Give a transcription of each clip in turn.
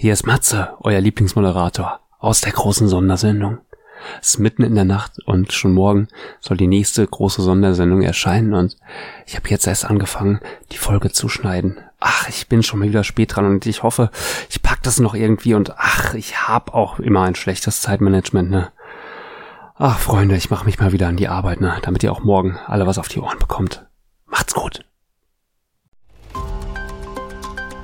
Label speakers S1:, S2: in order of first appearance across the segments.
S1: Hier ist Matze, euer Lieblingsmoderator aus der großen Sondersendung. Es ist mitten in der Nacht und schon morgen soll die nächste große Sondersendung erscheinen und ich habe jetzt erst angefangen, die Folge zu schneiden. Ach, ich bin schon mal wieder spät dran und ich hoffe, ich pack das noch irgendwie und ach, ich hab auch immer ein schlechtes Zeitmanagement, ne? Ach, Freunde, ich mache mich mal wieder an die Arbeit, ne, damit ihr auch morgen alle was auf die Ohren bekommt. Macht's gut.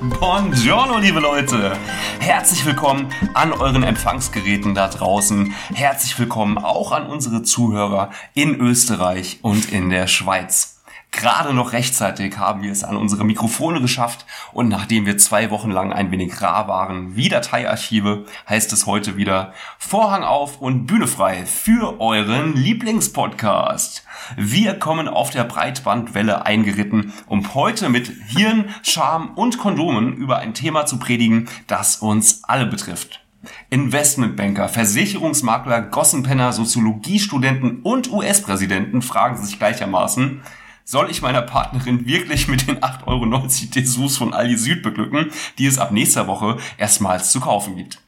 S2: Buongiorno, liebe Leute! Herzlich willkommen an euren Empfangsgeräten da draußen. Herzlich willkommen auch an unsere Zuhörer in Österreich und in der Schweiz. Gerade noch rechtzeitig haben wir es an unsere Mikrofone geschafft und nachdem wir zwei Wochen lang ein wenig rar waren, wie Dateiarchive, heißt es heute wieder Vorhang auf und Bühne frei für euren Lieblingspodcast. Wir kommen auf der Breitbandwelle eingeritten, um heute mit Hirn, Charme und Kondomen über ein Thema zu predigen, das uns alle betrifft. Investmentbanker, Versicherungsmakler, Gossenpenner, Soziologiestudenten und US-Präsidenten fragen sich gleichermaßen, soll ich meiner Partnerin wirklich mit den 8,90 Euro Dessous von Aldi Süd beglücken, die es ab nächster Woche erstmals zu kaufen gibt.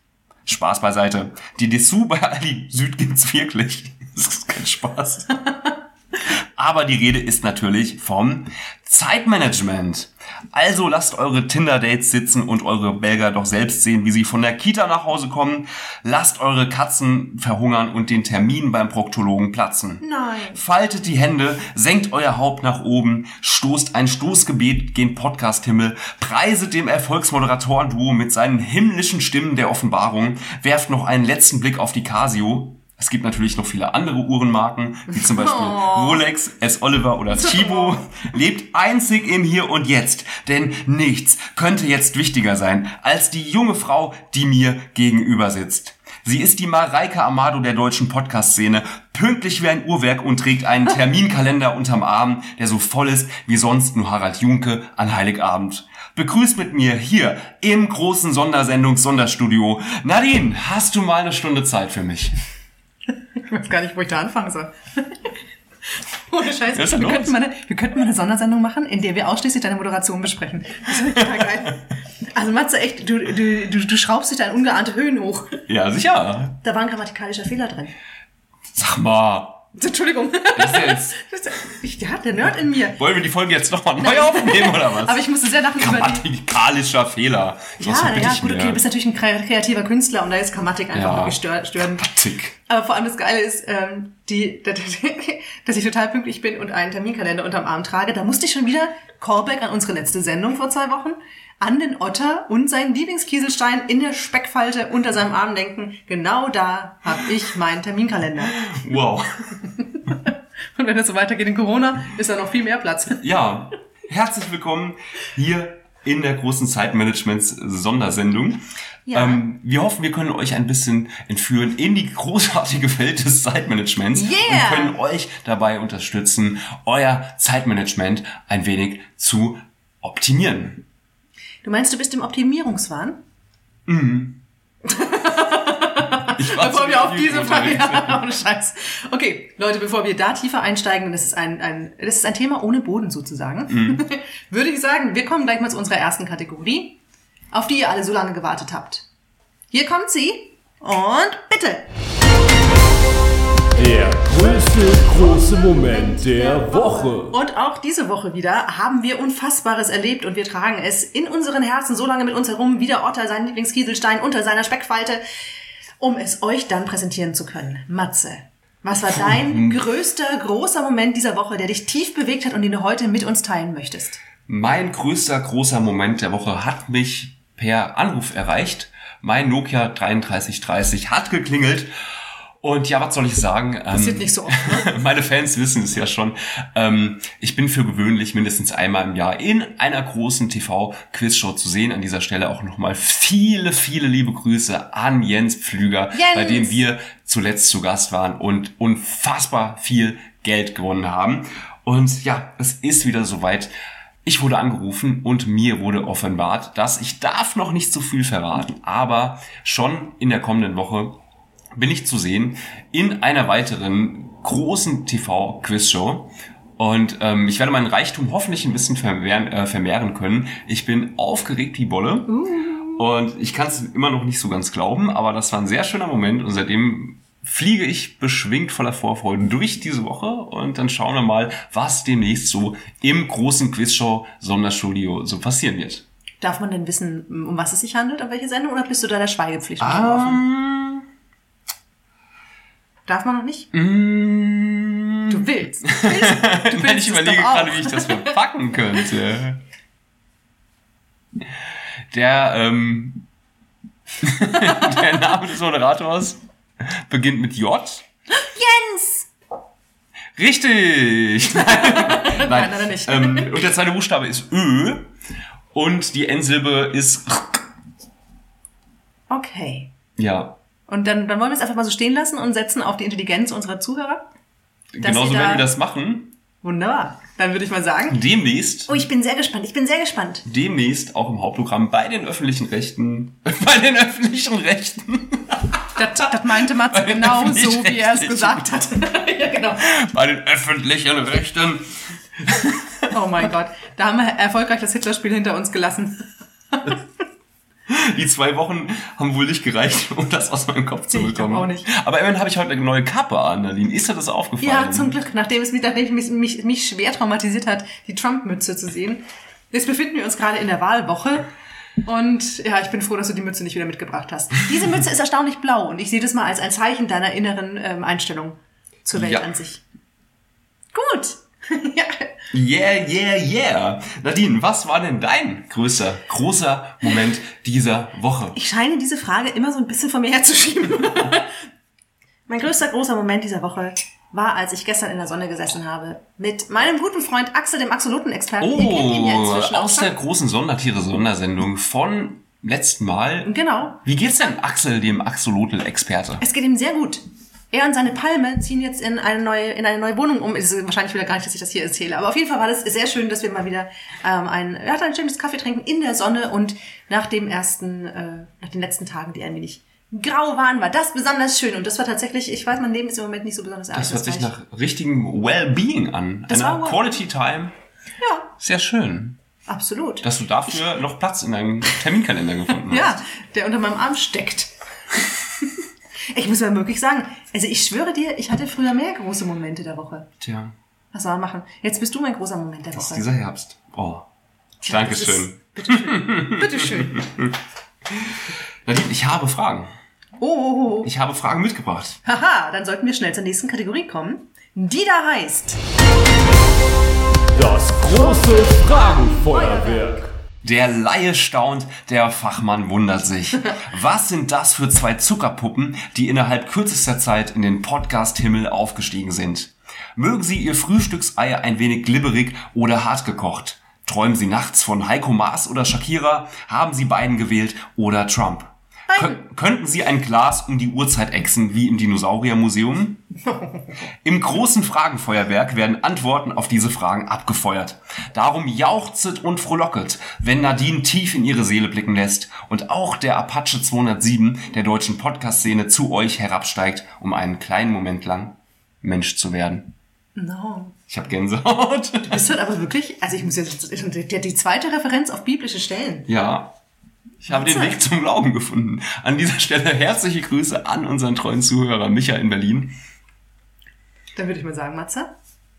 S2: Spaß beiseite. Die Dessous bei Aldi Süd gibt's wirklich. Das ist kein Spaß. Aber die Rede ist natürlich vom Zeitmanagement. Also lasst eure Tinder-Dates sitzen und eure Belger doch selbst sehen, wie sie von der Kita nach Hause kommen. Lasst eure Katzen verhungern und den Termin beim Proktologen platzen.
S3: Nein.
S2: Faltet die Hände, senkt euer Haupt nach oben, stoßt ein Stoßgebet gen Podcast-Himmel, preiset dem Erfolgsmoderatoren-Duo mit seinen himmlischen Stimmen der Offenbarung, werft noch einen letzten Blick auf die Casio, es gibt natürlich noch viele andere Uhrenmarken, wie zum Beispiel
S3: Oh.
S2: Rolex, S. Oliver oder Chibo. Lebt einzig im Hier und Jetzt, denn nichts könnte jetzt wichtiger sein als die junge Frau, die mir gegenüber sitzt. Sie ist die Mareike Amado der deutschen Podcast-Szene, pünktlich wie ein Uhrwerk und trägt einen Terminkalender unterm Arm, der so voll ist wie sonst nur Harald Junke an Heiligabend. Begrüßt mit mir hier im großen Sondersendungs-Sonderstudio. Nadine, hast du mal eine Stunde Zeit für mich?
S3: Ich weiß gar nicht, wo ich da anfangen soll. Ohne Scheiß. Wir könnten, mal eine, wir könnten mal eine Sondersendung machen, in der wir ausschließlich deine Moderation besprechen. Das wäre total geil. Also Matze, echt, du, du, du, du schraubst dich da in ungeahnte Höhen hoch.
S2: Ja, sicher.
S3: Da war ein grammatikalischer Fehler drin.
S2: Sag mal,
S3: Entschuldigung.
S2: ist jetzt,
S3: ich, ja, der Nerd in mir.
S2: wollen wir die Folge jetzt nochmal neu aufnehmen oder was?
S3: Aber ich musste sehr lachen über.
S2: Grammatikalischer Fehler.
S3: Ja,
S2: Was bitte
S3: ja, gut, okay, du bist natürlich ein kre- kreativer Künstler und da ist Grammatik einfach
S2: Ja.
S3: störend.
S2: Tick.
S3: Aber vor allem das Geile ist, ähm, die, dass ich total pünktlich bin und einen Terminkalender unterm Arm trage. Da musste ich schon wieder Callback an unsere letzte Sendung vor zwei Wochen an den Otter und seinen Lieblingskieselstein in der Speckfalte unter seinem Arm denken. Genau da habe ich meinen Terminkalender.
S2: Wow.
S3: Und wenn es so weitergeht in Corona, ist da noch viel mehr Platz.
S2: Ja, herzlich willkommen hier in der großen Zeitmanagements-Sondersendung.
S3: Ja.
S2: Ähm, wir hoffen, wir können euch ein bisschen entführen in die großartige Welt des Zeitmanagements
S3: Yeah.
S2: und können euch dabei unterstützen, euer Zeitmanagement ein wenig zu optimieren.
S3: Du meinst, du bist im Optimierungswahn?
S2: War
S3: Bevor wir auf diese Frage, ja, ohne Scheiß. Okay, Leute, bevor wir da tiefer einsteigen, das ist ein, ein, das ist ein Thema ohne Boden sozusagen,
S2: Mhm.
S3: würde ich sagen, wir kommen gleich mal zu unserer ersten Kategorie, auf die ihr alle so lange gewartet habt. Hier kommt sie und bitte.
S4: Der größte große Moment der Woche.
S3: Und auch diese Woche wieder haben wir Unfassbares erlebt und wir tragen es in unseren Herzen so lange mit uns herum, wie der Otter seinen Lieblingskieselstein unter seiner Speckfalte, um es euch dann präsentieren zu können. Matze, was war dein größter, großer Moment dieser Woche, der dich tief bewegt hat und den du heute mit uns teilen möchtest?
S2: Mein größter großer Moment der Woche hat mich per Anruf erreicht. Mein Nokia 3330 hat geklingelt Und ja, was soll ich sagen? Ähm,
S3: Passiert nicht so oft, ne?
S2: meine Fans wissen es ja schon. Ähm, ich bin für gewöhnlich mindestens einmal im Jahr in einer großen TV-Quizshow zu sehen. An dieser Stelle auch nochmal viele, viele liebe Grüße an Jens Pflüger,
S3: Jens!
S2: bei dem wir zuletzt zu Gast waren und unfassbar viel Geld gewonnen haben. Und ja, es ist wieder soweit. Ich wurde angerufen und mir wurde offenbart, dass ich darf noch nicht so viel verraten, aber schon in der kommenden Woche bin ich zu sehen in einer weiteren großen TV-Quizshow. Und ähm, ich werde meinen Reichtum hoffentlich ein bisschen vermehren, äh, vermehren können. Ich bin aufgeregt wie Bolle. Und ich kann es immer noch nicht so ganz glauben, aber das war ein sehr schöner Moment und seitdem fliege ich beschwingt voller Vorfreude durch diese Woche und dann schauen wir mal, was demnächst so im großen Quizshow Sonderstudio so passieren wird.
S3: Darf man denn wissen, um was es sich handelt, an welche Sendung, oder bist du da der Schweigepflicht unterworfen? Darf man noch nicht?
S2: mm,
S3: Du willst. Du willst, du
S2: Nein,
S3: willst
S2: ich
S3: es
S2: überlege gerade, wie ich das verpacken könnte. Der, ähm, der Name des Moderators beginnt mit J.
S3: Jens!
S2: Richtig! Nein,
S3: Nein, leider nicht.
S2: Ähm, und der zweite Buchstabe ist Ö. Und die Endsilbe ist
S3: Okay.
S2: ja.
S3: Und dann, dann wollen wir es einfach mal so stehen lassen und setzen auf die Intelligenz unserer Zuhörer.
S2: Genauso
S3: ihr da-
S2: werden wir das machen.
S3: Wunderbar. Dann würde ich mal sagen.
S2: Demnächst
S3: Oh, ich bin sehr gespannt. Ich bin sehr gespannt.
S2: demnächst auch im Hauptprogramm bei den öffentlichen Rechten, bei den öffentlichen Rechten,
S3: Das, das meinte Matze genau so, wie er es gesagt hat. ja, genau.
S2: bei den öffentlichen Rechten.
S3: Oh mein Gott. Da haben wir erfolgreich das Hitlerspiel hinter uns gelassen.
S2: Die zwei Wochen haben wohl nicht gereicht, um das aus meinem Kopf zu
S3: Ich
S2: bekommen.
S3: auch nicht.
S2: Aber immerhin habe ich heute eine neue Kappe an, Nadine. Ist dir das aufgefallen?
S3: Ja, zum Glück. Nachdem es mich, nachdem mich, mich, mich schwer traumatisiert hat, die Trump-Mütze zu sehen. Jetzt befinden wir uns gerade in der Wahlwoche. Und ja, ich bin froh, dass du die Mütze nicht wieder mitgebracht hast. Diese Mütze ist erstaunlich blau und ich sehe das mal als ein Zeichen deiner inneren ähm, Einstellung zur Welt
S2: Ja.
S3: an sich. Gut. ja.
S2: Yeah, yeah, yeah. Nadine, was war denn dein größter, großer Moment dieser Woche?
S3: Ich scheine diese Frage immer so ein bisschen von mir herzuschieben. mein größter großer Moment dieser Woche war, als ich gestern in der Sonne gesessen habe mit meinem guten Freund Axel, dem Axolotl-Experten. Ja
S2: Oh, aus der großen Sondertiere-Sondersendung von letzten Mal.
S3: Genau.
S2: Wie geht's denn Axel, dem Axolotl-Experte?
S3: Es geht ihm sehr gut. Er und seine Palme ziehen jetzt in eine neue, in eine neue Wohnung um. Es ist wahrscheinlich wieder gar nicht, dass ich das hier erzähle. Aber auf jeden Fall war das sehr schön, dass wir mal wieder ähm, ein, er hat ein schönes Kaffee trinken in der Sonne und nach dem ersten, äh, nach den letzten Tagen, die ein wenig grau waren, war das besonders schön. Und das war tatsächlich, ich weiß, mein Leben ist im Moment nicht so besonders
S2: Das hört sich nach richtigem Wellbeing an.
S3: Das
S2: Einer
S3: war-
S2: Quality Time.
S3: Ja,
S2: Sehr schön,
S3: absolut.
S2: dass du dafür noch Platz in deinem Terminkalender gefunden hast.
S3: Ja, der unter meinem Arm steckt. Ich muss mal wirklich sagen, also ich schwöre dir, ich hatte früher mehr große Momente der Woche.
S2: Tja,
S3: Was soll man machen? Jetzt bist du mein großer Moment der
S2: das ist
S3: Woche.
S2: dieser Herbst. Oh.
S3: Tja,
S2: Dankeschön.
S3: ist- Bitteschön. Bitteschön.
S2: Nadine, ich habe Fragen.
S3: Oh, oh, oh.
S2: Ich habe Fragen mitgebracht.
S3: Haha, dann sollten wir schnell zur nächsten Kategorie kommen. Die da heißt
S4: Das große Fragenfeuerwerk.
S2: Der Laie staunt, der Fachmann wundert sich. Was sind das für zwei Zuckerpuppen, die innerhalb kürzester Zeit in den Podcast-Himmel aufgestiegen sind? Mögen Sie Ihr Frühstücksei ein wenig glibberig oder hart gekocht? Träumen Sie nachts von Heiko Maas oder Shakira? Haben Sie Biden gewählt oder Trump? Kön könnten Sie ein Glas um die Uhrzeit exen wie im Dinosauriermuseum? Im großen Fragenfeuerwerk werden Antworten auf diese Fragen abgefeuert. Darum jauchzet und frohlocket, wenn Nadine tief in ihre Seele blicken lässt und auch der Apache 207 der deutschen Podcast-Szene zu euch herabsteigt, um einen kleinen Moment lang Mensch zu werden.
S3: No.
S2: Ich habe Gänsehaut.
S3: Bist du aber wirklich, also ich muss jetzt, die, die zweite Referenz auf biblische Stellen.
S2: Ja, ich habe den Weg zum Glauben gefunden. An dieser Stelle herzliche Grüße an unseren treuen Zuhörer Micha in Berlin.
S3: Dann würde ich mal sagen, Matze,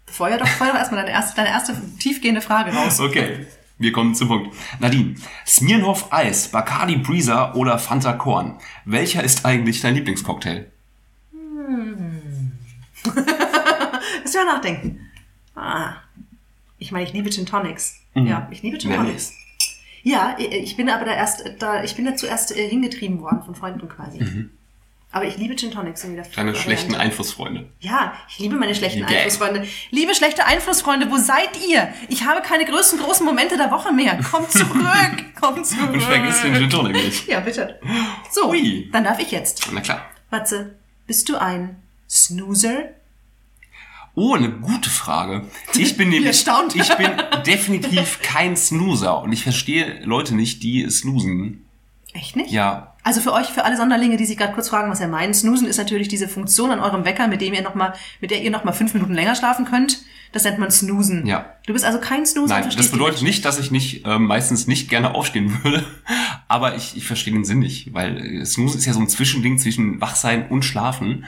S3: feuer doch, feuer doch erstmal deine erste, deine erste tiefgehende Frage raus.
S2: Okay, wir kommen zum Punkt. Nadine, Smirnoff Eis, Bacardi Breezer oder Fanta Korn. Welcher ist eigentlich dein Lieblingscocktail?
S3: Lass mal nachdenken. Ah. Ich meine, ich liebe Gin Tonics. Ja, ich liebe Gin Tonics. Ja, ich bin aber da erst, da, ich bin da zuerst äh, hingetrieben worden von Freunden quasi. Aber ich liebe Gin Tonics jeder
S2: Deine schlechten. Einflussfreunde.
S3: Ja, ich liebe meine schlechten
S2: Yeah.
S3: Einflussfreunde. Liebe schlechte Einflussfreunde, wo seid ihr? Ich habe keine größten großen Momente der Woche mehr. Kommt zurück, kommt zurück.
S2: Und vergiss den Gin Tonic nicht.
S3: Ja, bitte. So,
S2: Ui.
S3: dann darf ich jetzt.
S2: Na klar.
S3: Matze, bist du ein Snoozer?
S2: Oh, eine gute Frage. Ich bin nämlich,
S3: erstaunt.
S2: ich bin definitiv kein Snoozer und ich verstehe Leute nicht, die snoosen.
S3: Echt nicht?
S2: Ja,
S3: Also für euch, für alle Sonderlinge, die sich gerade kurz fragen, was er meint, Snoosen ist natürlich diese Funktion an eurem Wecker, mit dem ihr noch mal, mit der ihr noch mal fünf Minuten länger schlafen könnt. Das nennt man Snoosen.
S2: Ja.
S3: Du bist also kein Snoozer.
S2: nein, das bedeutet nicht, dass ich nicht ähm, meistens nicht gerne aufstehen würde, aber ich, ich verstehe den Sinn nicht, weil äh, Snoozen ist ja so ein Zwischending zwischen Wachsein und Schlafen.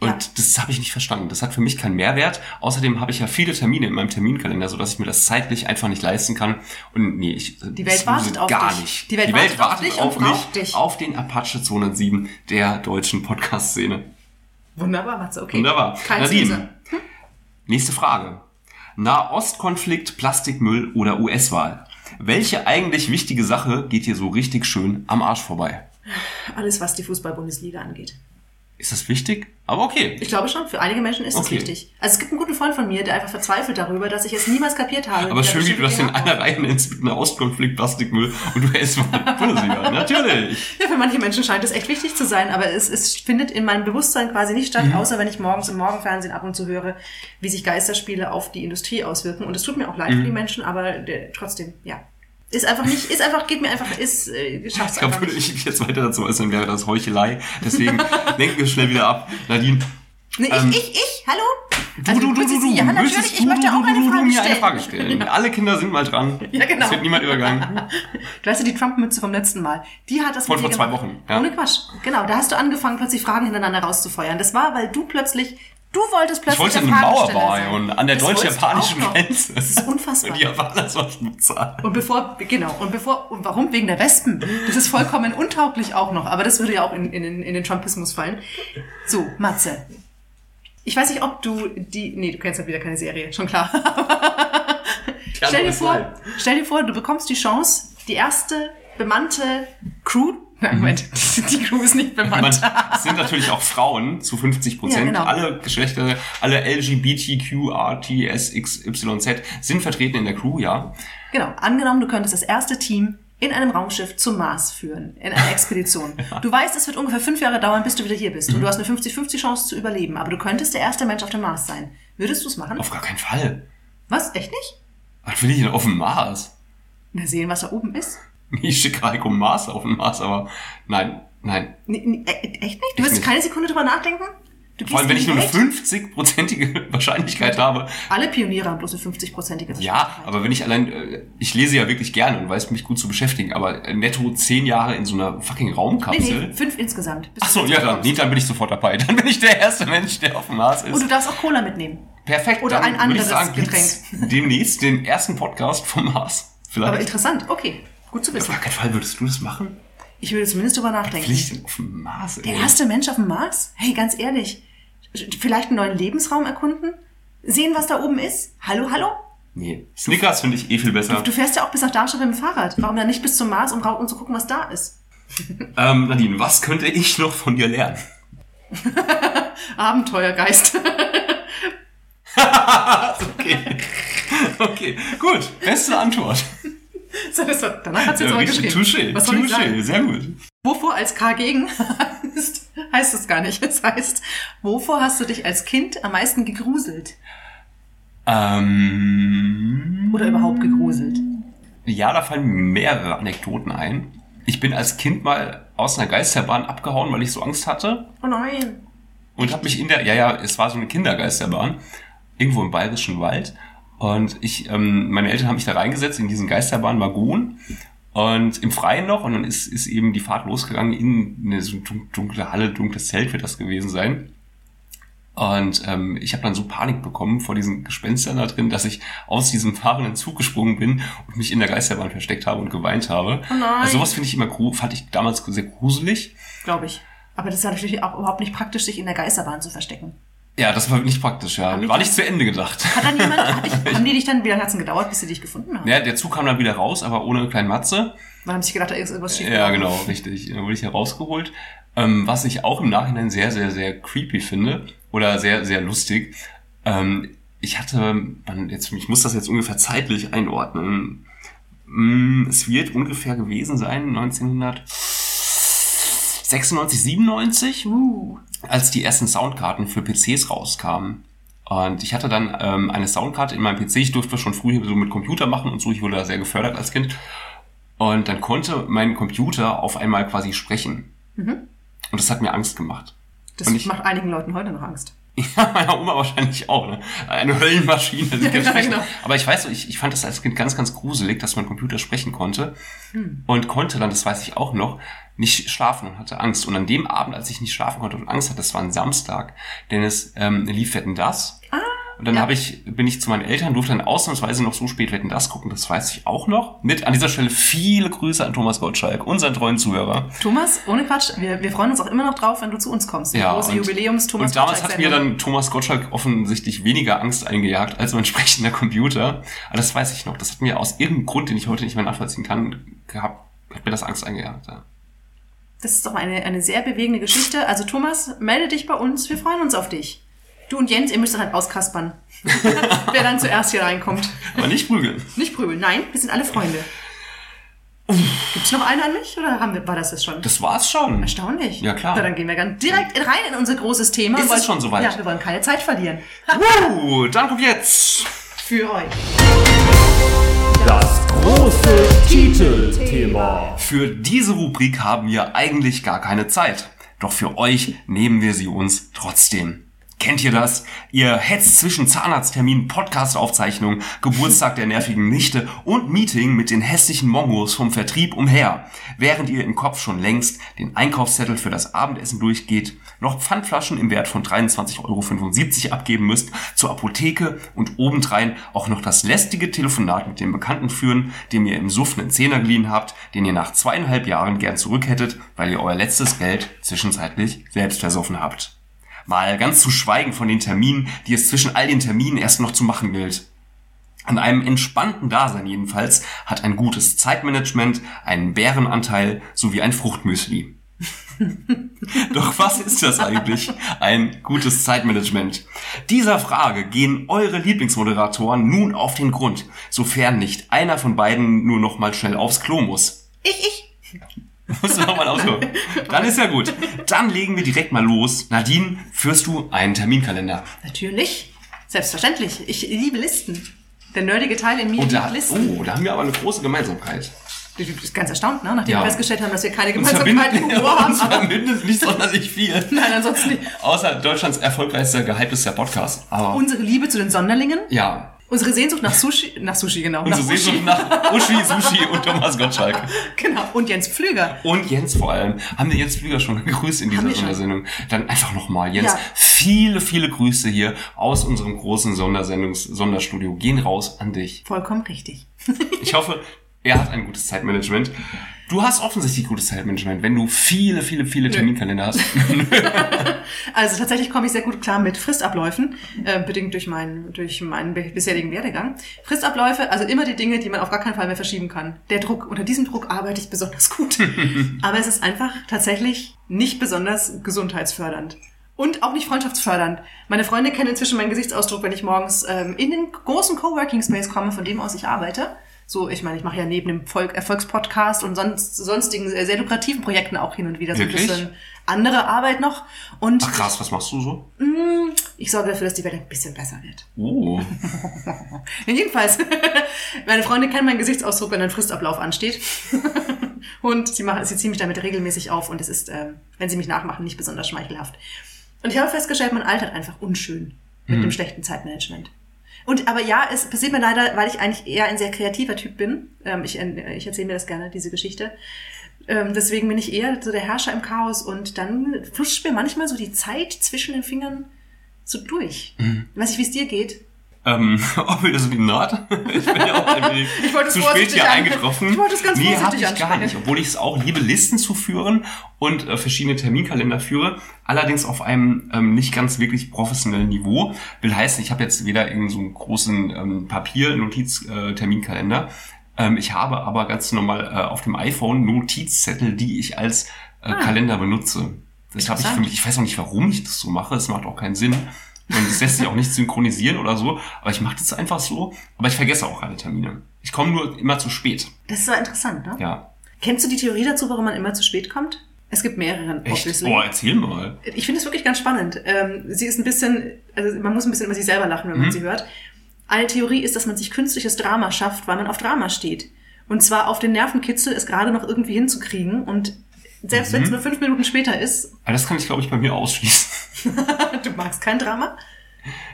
S2: Und
S3: Ja.
S2: das habe ich nicht verstanden. Das hat für mich keinen Mehrwert. Außerdem habe ich ja viele Termine in meinem Terminkalender, sodass ich mir das zeitlich einfach nicht leisten kann. Und nee, ich
S3: Die Welt wartet auf
S2: gar
S3: dich.
S2: nicht.
S3: Die Welt wartet auf dich und braucht dich.
S2: auf den Apache 207 der deutschen Podcast-Szene.
S3: Wunderbar, Matze, okay.
S2: Wunderbar.
S3: Kein
S2: Nadine.
S3: Snoozer.
S2: Nächste Frage. Nahostkonflikt, Plastikmüll oder US-Wahl? Welche eigentlich wichtige Sache geht hier so richtig schön am Arsch vorbei?
S3: Alles, was die Fußball-Bundesliga angeht.
S2: Ist das wichtig? Aber okay.
S3: Ich glaube schon, für einige Menschen ist das
S2: Okay.
S3: wichtig. Also es gibt einen guten Freund von mir, der einfach verzweifelt darüber, dass ich es niemals kapiert habe.
S2: Aber
S3: er
S2: schön, wie du das in einer Reihe nennst mit Nahostkonflikt, Plastikmüll und US-Wahl. Bundesliga. Natürlich.
S3: Ja, für manche Menschen scheint es echt wichtig zu sein, aber es, es findet in meinem Bewusstsein quasi nicht
S2: Mhm.
S3: statt, außer wenn ich morgens im Morgenfernsehen ab und zu höre, wie sich Geisterspiele auf die Industrie auswirken. Und es tut mir auch leid
S2: Mhm.
S3: für die Menschen, aber der, trotzdem, ja. Ist einfach nicht, ist einfach, geht mir einfach, ist, äh, schafft's
S2: Ich glaube, würde ich mich jetzt weiter dazu äußern, wäre das Heuchelei. Deswegen lenken wir schnell wieder ab. Nadine,
S3: Nee, ich,
S2: ähm,
S3: ich, ich, hallo?
S2: du,
S3: Also,
S2: du, du, du, du,
S3: Ja, natürlich,
S2: müsstest
S3: ich
S2: du,
S3: möchte
S2: du,
S3: auch
S2: du,
S3: eine
S2: du, du
S3: Frage
S2: mir
S3: stellen.
S2: eine Frage stellen. Alle Kinder sind mal dran.
S3: Ja, genau.
S2: Es wird niemand übergangen.
S3: Du hast ja die Trump-Mütze vom letzten Mal. Die hat das
S2: Von vor zwei. Wochen, ja.
S3: Ohne Quatsch. Genau, da hast du angefangen, plötzlich Fragen hintereinander rauszufeuern. Das war, weil du plötzlich, du wolltest
S2: Ich
S3: plötzlich
S2: wollte
S3: der
S2: eine Mauer bauen an der deutsch-japanischen. Grenze.
S3: Das ist unfassbar.
S2: Und die Japaner sollten bezahlen.
S3: Und bevor, genau, und bevor, und warum? Wegen der Wespen. Das ist vollkommen untauglich auch noch, aber das würde ja auch in, in, den- in den Trumpismus fallen. So, Matze. Ich weiß nicht, ob du die, nee, du kennst ja wieder keine Serie, schon klar. stell dir vor, stell dir vor, du bekommst die Chance, die erste bemannte Crew, nein, Moment, die Crew ist nicht
S2: Man,
S3: bemannt.
S2: es sind natürlich auch Frauen zu 50 Prozent.
S3: Ja, genau.
S2: Alle Geschlechter, alle LGBTQRTSXYZ sind vertreten in der Crew, ja.
S3: Genau, angenommen, du könntest das erste Team in einem Raumschiff zum Mars führen, in einer Expedition. Du weißt, es wird ungefähr fünf Jahre dauern, bis du wieder hier bist. Und du hast eine 50-50 Chance zu überleben. Aber du könntest der erste Mensch auf dem Mars sein. Würdest du es machen?
S2: Auf gar keinen Fall.
S3: Was? Echt nicht?
S2: Was will ich denn auf dem Mars?
S3: Na, sehen, was da oben ist.
S2: Ich schicke Heiko Mars auf den Mars, aber nein, nein.
S3: Nee, nee, äh, echt nicht? Du wirst keine Sekunde drüber nachdenken? Du
S2: Vor allem, wenn ich nur eine
S3: Welt?
S2: 50-prozentige Wahrscheinlichkeit habe.
S3: Alle Pioniere haben bloß eine 50-prozentige
S2: Ja, aber wenn ich allein, äh, ich lese ja wirklich gerne und weiß mich gut zu beschäftigen, aber äh, netto zehn Jahre in so einer fucking
S3: Nee,
S2: Raumkapsel.
S3: nee, fünf insgesamt. Bis
S2: Ach so, ja, dann, nee, dann bin ich sofort dabei. Dann bin ich der erste Mensch, der auf dem Mars ist.
S3: Und du darfst auch Cola mitnehmen.
S2: Perfekt.
S3: Oder ein anderes
S2: sagen, gibt's demnächst den ersten Podcast vom Mars. Vielleicht.
S3: Aber interessant, okay. Gut zu
S2: auf
S3: wissen.
S2: gar keinen Fall würdest du das machen?
S3: Ich würde zumindest drüber nachdenken.
S2: Denn auf dem Mars?
S3: Der
S2: ey?
S3: erste Mensch auf dem Mars? Hey, ganz ehrlich. Vielleicht einen neuen Lebensraum erkunden? Sehen, was da oben ist? Hallo, hallo?
S2: Nee, Snickers finde ich eh viel besser.
S3: Du fährst ja auch bis nach Darmstadt mit dem Fahrrad. Warum dann nicht bis zum Mars, um, um zu gucken, was da ist?
S2: Ähm, Nadine, was könnte ich noch von dir lernen?
S3: Abenteuergeist.
S2: Okay. Okay, gut. Beste Antwort.
S3: So, Danach hat sie jetzt
S2: Ja,
S3: aber geschrieben.
S2: Touché,
S3: Was soll ich sagen?
S2: touché, sehr gut.
S3: Wovor als K gegen heißt, heißt es gar nicht. Es heißt, wovor hast du dich als Kind am meisten gegruselt?
S2: Ähm,
S3: Oder überhaupt gegruselt?
S2: ja, da fallen mehrere Anekdoten ein. Ich bin als Kind mal aus einer Geisterbahn abgehauen, weil ich so Angst hatte.
S3: Oh nein.
S2: und habe mich in der, ja, ja, es war so eine Kindergeisterbahn, irgendwo im Bayerischen Wald. Und ich, ähm, meine Eltern haben mich da reingesetzt in diesen Geisterbahnwaggon und im Freien noch. Und dann ist, ist eben die Fahrt losgegangen in eine so dun- dunkle Halle, dunkles Zelt wird das gewesen sein. Und ähm, ich habe dann so Panik bekommen vor diesen Gespenstern da drin, dass ich aus diesem fahrenden Zug gesprungen bin und mich in der Geisterbahn versteckt habe und geweint habe.
S3: Oh nein.
S2: Also sowas finde ich immer fand ich damals sehr gruselig.
S3: Glaube ich. Aber das ist natürlich auch überhaupt nicht praktisch, sich in der Geisterbahn zu verstecken.
S2: Ja, das war nicht praktisch, ja.
S3: Haben
S2: War nicht zu Ende gedacht.
S3: Hat dann jemand, hat ich, haben die dich dann, wie lange hat's denn gedauert, bis sie dich gefunden haben?
S2: Ja, der Zug kam dann wieder raus, aber ohne kleinen Matze.
S3: Dann haben sie sich gedacht, da ist irgendwas schief.
S2: Ja, genau, richtig. Dann wurde ich herausgeholt. Ähm, was ich auch im Nachhinein sehr, sehr, sehr creepy finde oder sehr, sehr lustig. Ähm, ich hatte, man, jetzt, ich muss das jetzt ungefähr zeitlich einordnen. Mm, Es wird ungefähr gewesen sein, 1996, 97,
S3: Uh,
S2: als die ersten Soundkarten für PCs rauskamen. Und ich hatte dann ähm, eine Soundkarte in meinem PC. Ich durfte schon früh so mit Computer machen und so. Ich wurde da sehr gefördert als Kind. Und dann konnte mein Computer auf einmal quasi sprechen. Und das hat mir Angst gemacht.
S3: das
S2: Und ich-
S3: macht einigen Leuten heute noch Angst.
S2: Ja, meiner Oma wahrscheinlich auch, ne? Eine Höllenmaschine. die
S3: Ja, genau.
S2: Aber ich weiß ich, ich fand das als Kind ganz, ganz gruselig, dass mein Computer sprechen konnte. Und konnte dann, das weiß ich auch noch, nicht schlafen und hatte Angst. Und an dem Abend, als ich nicht schlafen konnte und Angst hatte, das war ein Samstag, denn es ähm, lief Wetten das. Und dann
S3: ja.
S2: habe ich, bin ich zu meinen Eltern, durfte dann ausnahmsweise noch so spät Wetten das gucken, das weiß ich auch noch. Mit an dieser Stelle viele Grüße an Thomas Gottschalk, unseren treuen Zuhörer.
S3: Thomas, ohne Quatsch, wir, wir freuen uns auch immer noch drauf, wenn du zu uns kommst.
S2: Ja,
S3: große
S2: und,
S3: Jubiläums-Thomas
S2: und damals hat mir dann Thomas Gottschalk offensichtlich weniger Angst eingejagt als mein sprechender Computer. Aber das weiß ich noch. Das hat mir aus irgendeinem Grund, den ich heute nicht mehr nachvollziehen kann, gehabt, hat mir das Angst eingejagt. Ja.
S3: Das ist doch eine, eine sehr bewegende Geschichte. Also Thomas, melde dich bei uns. Wir freuen uns auf dich. Du und Jens, ihr müsst dann halt auskaspern. Wer dann zuerst hier reinkommt.
S2: Aber nicht prügeln.
S3: Nicht prügeln. Nein, wir sind alle Freunde. Gibt's noch eine an mich oder haben wir, war das das schon?
S2: Das war's schon.
S3: Erstaunlich.
S2: Ja, klar.
S3: Na, dann gehen wir ganz direkt rein in unser großes Thema.
S2: Ist es schon soweit?
S3: Ja, wir wollen keine Zeit verlieren.
S2: Uh, dann kommt jetzt.
S3: Für euch.
S4: Das große Titelthema.
S2: Für diese Rubrik haben wir eigentlich gar keine Zeit. Doch für euch nehmen wir sie uns trotzdem. Kennt ihr das? Ihr hetzt zwischen Zahnarzttermin, Podcast-Aufzeichnung, Geburtstag der nervigen Nichte und Meeting mit den hässlichen Mongos vom Vertrieb umher, während ihr im Kopf schon längst den Einkaufszettel für das Abendessen durchgeht, noch Pfandflaschen im Wert von 23,75 Euro abgeben müsst, zur Apotheke und obendrein auch noch das lästige Telefonat mit dem Bekannten führen, dem ihr im Suff einen Zehner geliehen habt, den ihr nach zweieinhalb Jahren gern zurück hättet, weil ihr euer letztes Geld zwischenzeitlich selbst versoffen habt. Mal ganz zu schweigen von den Terminen, die es zwischen all den Terminen erst noch zu machen gilt. An einem entspannten Dasein jedenfalls hat ein gutes Zeitmanagement einen Bärenanteil sowie ein Fruchtmüsli. Doch was ist das eigentlich, ein gutes Zeitmanagement? Dieser Frage gehen eure Lieblingsmoderatoren nun auf den Grund, sofern nicht einer von beiden nur noch mal schnell aufs Klo muss.
S3: Ich, ich.
S2: Musst du nochmal ausholen. Dann ist ja gut. Dann legen wir direkt mal los. Nadine, führst du einen Terminkalender?
S3: Natürlich. Selbstverständlich. Ich liebe Listen. Der nerdige Teil in mir
S2: Und da,
S3: liebt Listen.
S2: oh, da haben wir aber eine große Gemeinsamkeit.
S3: Du bist ganz erstaunt, ne? nachdem
S2: Ja.
S3: wir festgestellt haben, dass wir keine Gemeinsamkeit im Humor haben.
S2: uns
S3: Aber
S2: verbindet nicht sonderlich viel.
S3: nein, ansonsten nicht.
S2: Außer Deutschlands erfolgreichster, gehyptester Podcast. Aber
S3: Unsere Liebe zu den Sonderlingen.
S2: ja,
S3: Unsere Sehnsucht nach Sushi. Nach Sushi, genau.
S2: unsere
S3: nach
S2: Sehnsucht nach Uschi, Sushi und Thomas Gottschalk.
S3: Genau. Und Jens Pflüger.
S2: Und Jens vor allem. Haben wir Jens Flüger schon gegrüßt in dieser. Sondersendung? Dann einfach nochmal, Jens,
S3: Ja.
S2: viele, viele Grüße hier aus unserem großen Sondersendungs Sonderstudio. Gehen raus an dich.
S3: Vollkommen richtig.
S2: Ich hoffe, er hat ein gutes Zeitmanagement. Du hast offensichtlich gutes Zeitmanagement, wenn du viele, viele, viele Terminkalender hast.
S3: Also tatsächlich komme ich sehr gut klar mit Fristabläufen, äh, bedingt durch meinen, durch meinen bisherigen Werdegang. Fristabläufe, also immer die Dinge, die man auf gar keinen Fall mehr verschieben kann. Der Druck, unter diesem Druck arbeite ich besonders gut. Aber es ist einfach tatsächlich nicht besonders gesundheitsfördernd. Und auch nicht freundschaftsfördernd. Meine Freunde kennen inzwischen meinen Gesichtsausdruck, wenn ich morgens ähm, in den großen Coworking Space komme, von dem aus ich arbeite. So, ich meine, ich mache ja neben dem Volk Erfolgspodcast und sonst, sonstigen sehr, lukrativen Projekten auch hin und wieder so ein
S2: Wirklich?
S3: bisschen andere Arbeit noch. Und
S2: Ach krass, was machst du so?
S3: ich sorge dafür, dass die Welt ein bisschen besser wird.
S2: Oh.
S3: Jedenfalls, meine Freunde kennen meinen Gesichtsausdruck, wenn ein Fristablauf ansteht. und sie, machen, sie ziehen mich damit regelmäßig auf und es ist, ähm, wenn sie mich nachmachen, nicht besonders schmeichelhaft. Und ich habe festgestellt, man altert einfach unschön mit
S2: Mhm.
S3: dem schlechten Zeitmanagement. Und aber ja, es passiert mir leider, weil ich eigentlich eher ein sehr kreativer Typ bin. Ähm, ich äh, ich erzähle mir das gerne, diese Geschichte. Ähm, deswegen bin ich eher so der Herrscher im Chaos und dann flutscht mir manchmal so die Zeit zwischen den Fingern so durch.
S2: Mhm.
S3: Weiß ich, wie es dir geht.
S2: Ähm, obviously not. Ich bin ja auch ein wenig zu spät hier eingetroffen.
S3: ich wollte es ganz
S2: nee, hab
S3: vorsichtig
S2: ich gar nicht. Obwohl ich es auch liebe, Listen zu führen und äh, verschiedene Terminkalender führe. Allerdings auf einem ähm, nicht ganz wirklich professionellen Niveau. Will heißen, ich habe jetzt weder irgendeinen so einen großen ähm, Papier-Notiz-Terminkalender. ähm, ich habe aber ganz normal äh, auf dem iPhone Notizzettel, die ich als äh, Kalender benutze. Das habe ich für mich, ich weiß auch nicht, warum ich das so mache. Es macht auch keinen Sinn. Und es lässt sich auch nicht synchronisieren oder so. Aber ich mache das einfach so. Aber ich vergesse auch alle Termine. Ich komme nur immer zu spät.
S3: Das ist so interessant, ne?
S2: Ja.
S3: Kennst du die Theorie dazu, warum man immer zu spät kommt? Es gibt mehrere,
S2: Echt?
S3: obviously.
S2: Boah, erzähl mal.
S3: Ich finde es wirklich ganz spannend. Ähm, sie ist ein bisschen, also man muss ein bisschen über sich selber lachen, wenn
S2: Mhm.
S3: man sie hört. Eine Theorie ist, dass man sich künstliches Drama schafft, weil man auf Drama steht. Und zwar auf den Nervenkitzel, es gerade noch irgendwie hinzukriegen. Und selbst
S2: Mhm.
S3: wenn es nur fünf Minuten später ist,
S2: Aber das kann ich, glaube ich, bei mir ausschließen.
S3: du magst kein Drama.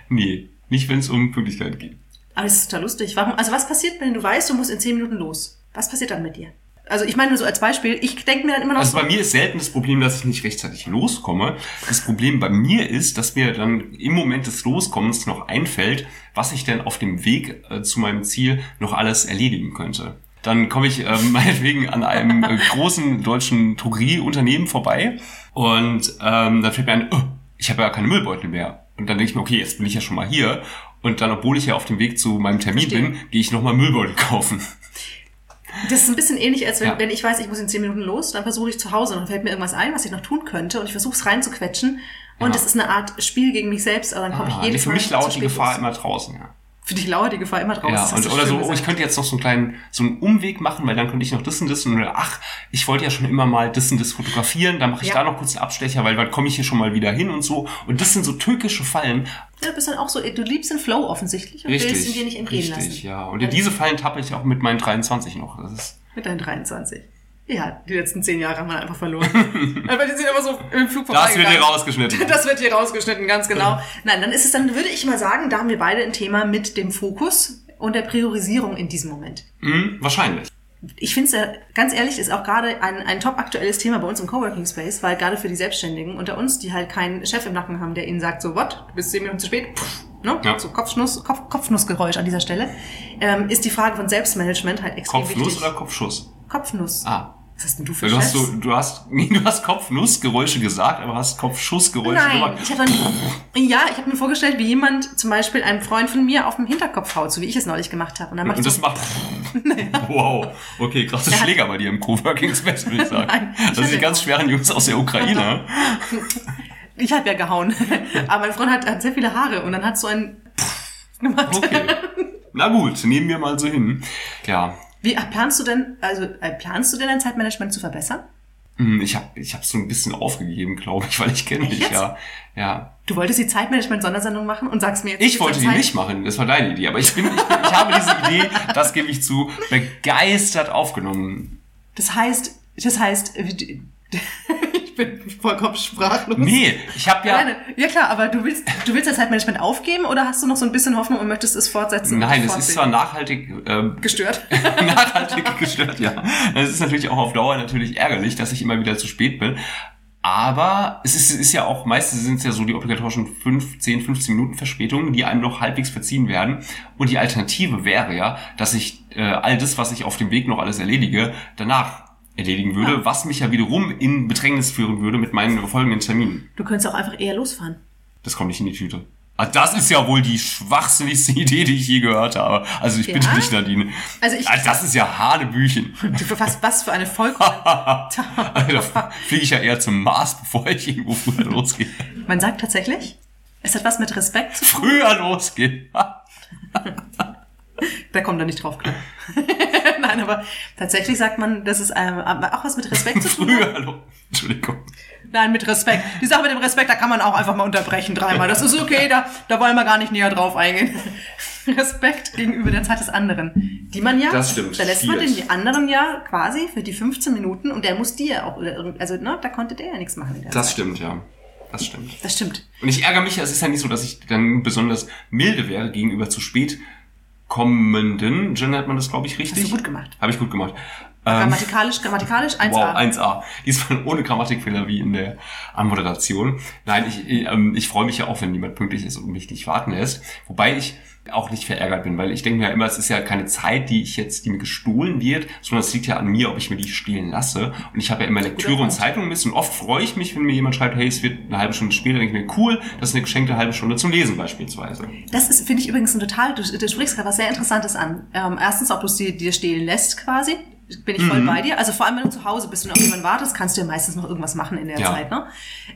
S2: nee, nicht wenn es um Pünktlichkeit geht.
S3: Aber das ist total lustig. Warum, also was passiert, wenn du weißt, du musst in zehn Minuten los? Was passiert dann mit dir? Also ich meine nur so als Beispiel, ich denke mir dann immer noch
S2: Also
S3: so,
S2: bei mir ist selten das Problem, dass ich nicht rechtzeitig loskomme. Das Problem bei mir ist, dass mir dann im Moment des Loskommens noch einfällt, was ich denn auf dem Weg äh, zu meinem Ziel noch alles erledigen könnte. Dann komme ich ähm, meinetwegen an einem äh, großen deutschen Drogerieunternehmen vorbei und ähm, dann fällt mir ein, oh, ich habe ja keine Müllbeutel mehr. Und dann denke ich mir, okay, jetzt bin ich ja schon mal hier. Und dann, obwohl ich ja auf dem Weg zu meinem Termin
S3: Verstehe.
S2: bin, gehe ich nochmal Müllbeutel kaufen.
S3: das ist ein bisschen ähnlich, als wenn,
S2: Ja.
S3: wenn ich weiß, ich muss in zehn Minuten los, dann versuche ich zu Hause und dann fällt mir irgendwas ein, was ich noch tun könnte und ich versuche es reinzuquetschen. Und
S2: Ja.
S3: das ist eine Art Spiel gegen mich selbst, aber dann komme
S2: Ah,
S3: ich jedes
S2: für
S3: Mal
S2: mich
S3: zu
S2: lauert die Gefahr
S3: los.
S2: immer draußen, ja.
S3: Für dich lauert die Gefahr immer draußen.
S2: Ja, und, oder so, oh,
S3: gesagt.
S2: ich könnte jetzt noch so einen kleinen, so einen Umweg machen, weil dann könnte ich noch das und das und ach, ich wollte ja schon immer mal das und das fotografieren, dann mache ich
S3: Ja.
S2: da noch kurz einen Abstecher, weil dann komme ich hier schon mal wieder hin und so. Und das sind so tückische Fallen.
S3: Ja, du bist dann auch so, du liebst den Flow offensichtlich und willst ihn
S2: Richtig,
S3: dir nicht entgehen
S2: richtig,
S3: lassen.
S2: ja. Und in diese Fallen tappe ich auch mit meinen 23 noch. Das ist,
S3: Mit deinen 23. Ja, die letzten zehn Jahre haben wir einfach verloren. Aber die sind immer so im Flug
S2: das wird hier rausgeschnitten.
S3: Das wird hier rausgeschnitten, ganz genau. Nein, dann ist es dann, würde ich mal sagen, da haben wir beide ein Thema mit dem Fokus und der Priorisierung in diesem Moment.
S2: Hm, wahrscheinlich.
S3: Ich finde es ja, ganz ehrlich, ist auch gerade ein, ein top aktuelles Thema bei uns im Coworking Space, weil gerade für die Selbstständigen unter uns, die halt keinen Chef im Nacken haben, der ihnen sagt, so, what, du bist zehn Minuten zu spät, Pff, ne?
S2: Ja.
S3: so Kopfschnuss, Kopf, Kopfnussgeräusch an dieser Stelle, ähm, ist die Frage von Selbstmanagement halt extrem
S2: Kopfnuss
S3: wichtig.
S2: oder Kopfschuss?
S3: Kopfnuss.
S2: Ah.
S3: Was hast denn du für
S2: Du hast, so, du hast, nee, du hast Kopfnussgeräusche gesagt, aber hast Kopfschussgeräusche
S3: Nein,
S2: gemacht.
S3: ich habe dann, ja, ich habe mir vorgestellt, wie jemand zum Beispiel einem Freund von mir auf dem Hinterkopf haut, so wie ich es neulich gemacht habe. Und dann macht
S2: Und
S3: so,
S2: das macht. Wow. Okay, krasses
S3: Er hat-
S2: Schläger bei dir im Coworking Space, würde ich sagen.
S3: Nein, ich
S2: das sind die ganz schweren Jungs aus der Ukraine.
S3: ich habe ja gehauen. Aber mein Freund hat, hat sehr viele Haare und dann hat so ein gemacht.
S2: Okay. Na gut, nehmen wir mal so hin. Ja.
S3: Wie äh, planst du denn, also äh, planst du denn dein Zeitmanagement zu verbessern?
S2: Hm, Ich habe ich hab so ein bisschen aufgegeben, glaube ich, weil ich kenne dich ja. Ja.
S3: Du wolltest die Zeitmanagement-Sondersendung machen und sagst mir jetzt.
S2: Ich wollte die
S3: Zeit-
S2: nicht machen, das war deine Idee, aber ich bin, ich, bin, ich habe diese Idee, das gebe ich zu, begeistert aufgenommen.
S3: Das heißt, das heißt, bin vollkommen sprachlos.
S2: Nee, ich habe ja.
S3: Alleine. Ja klar, aber du willst, du willst das Zeitmanagement aufgeben oder hast du noch so ein bisschen Hoffnung und möchtest es fortsetzen?
S2: Nein, es ist zwar nachhaltig ähm,
S3: gestört.
S2: nachhaltig gestört, ja. Es ist natürlich auch auf Dauer natürlich ärgerlich, dass ich immer wieder zu spät bin. Aber es ist, ist ja auch, meistens sind es ja so die obligatorischen 5, 10, 15 Minuten Verspätungen, die einem noch halbwegs verziehen werden. Und die Alternative wäre ja, dass ich äh, all das, was ich auf dem Weg noch alles erledige, danach erledigen würde, was mich ja wiederum in Bedrängnis führen würde mit meinen folgenden Terminen.
S3: Du könntest auch einfach eher losfahren.
S2: Das kommt nicht in die Tüte. Ah, das ist ja wohl die schwachsinnigste Idee, die ich je gehört habe. Also ich
S3: Ja?
S2: bitte dich, Nadine.
S3: Also ich-
S2: Ah, das ist ja Hanebüchen.
S3: Du, was, was für eine Volk.
S2: da fliege ich ja eher zum Mars, bevor ich irgendwo früher losgehe.
S3: Man sagt tatsächlich, es hat was mit Respekt zu tun.
S2: Früher losgehe.
S3: Da kommt er nicht drauf klar. Nein, aber tatsächlich sagt man, dass es ähm, auch was mit Respekt zu tun.
S2: Früher los. Entschuldigung.
S3: Nein, mit Respekt. Die Sache mit dem Respekt, da kann man auch einfach mal unterbrechen dreimal. Das ist okay, da, da wollen wir gar nicht näher drauf eingehen. Respekt gegenüber der Zeit des anderen. Die man ja,
S2: Das stimmt.
S3: da lässt man den anderen ja quasi für die 15 Minuten und der muss dir auch, oder irgend- also ne, da konnte der ja nichts machen
S2: Das
S3: Zeit.
S2: stimmt, ja. Das stimmt.
S3: Das stimmt.
S2: Und ich ärgere mich, es ist ja nicht so, dass ich dann besonders milde wäre gegenüber zu spät kommenden. Gendert man das, glaube ich, richtig?
S3: Hast du gut gemacht.
S2: Habe ich gut gemacht.
S3: Grammatikalisch, grammatikalisch 1a.
S2: Wow, 1a. Diesmal ohne Grammatikfehler wie in der Anmoderation. Nein, ich, ich, ähm, ich freue mich ja auch, wenn niemand pünktlich ist und mich nicht warten lässt. Wobei ich auch nicht verärgert bin, weil ich denke mir ja immer, es ist ja keine Zeit, die ich jetzt, die mir gestohlen wird, sondern es liegt ja an mir, ob ich mir die stehlen lasse. Und ich habe ja immer Lektüre und
S3: Punkt.
S2: Zeitung mit und oft freue ich mich, wenn mir jemand schreibt, hey, es wird eine halbe Stunde später, denke ich mir, cool, das ist eine geschenkte halbe Stunde zum Lesen beispielsweise.
S3: Das ist, finde ich übrigens ein total, du, du sprichst gerade was sehr Interessantes an. Ähm, erstens, ob du es dir, dir stehlen lässt quasi. Bin ich voll
S2: Mhm.
S3: bei dir. Also vor allem, wenn du zu Hause bist und auf jemanden wartest, kannst du ja meistens noch irgendwas machen in der
S2: Ja.
S3: Zeit. Ne?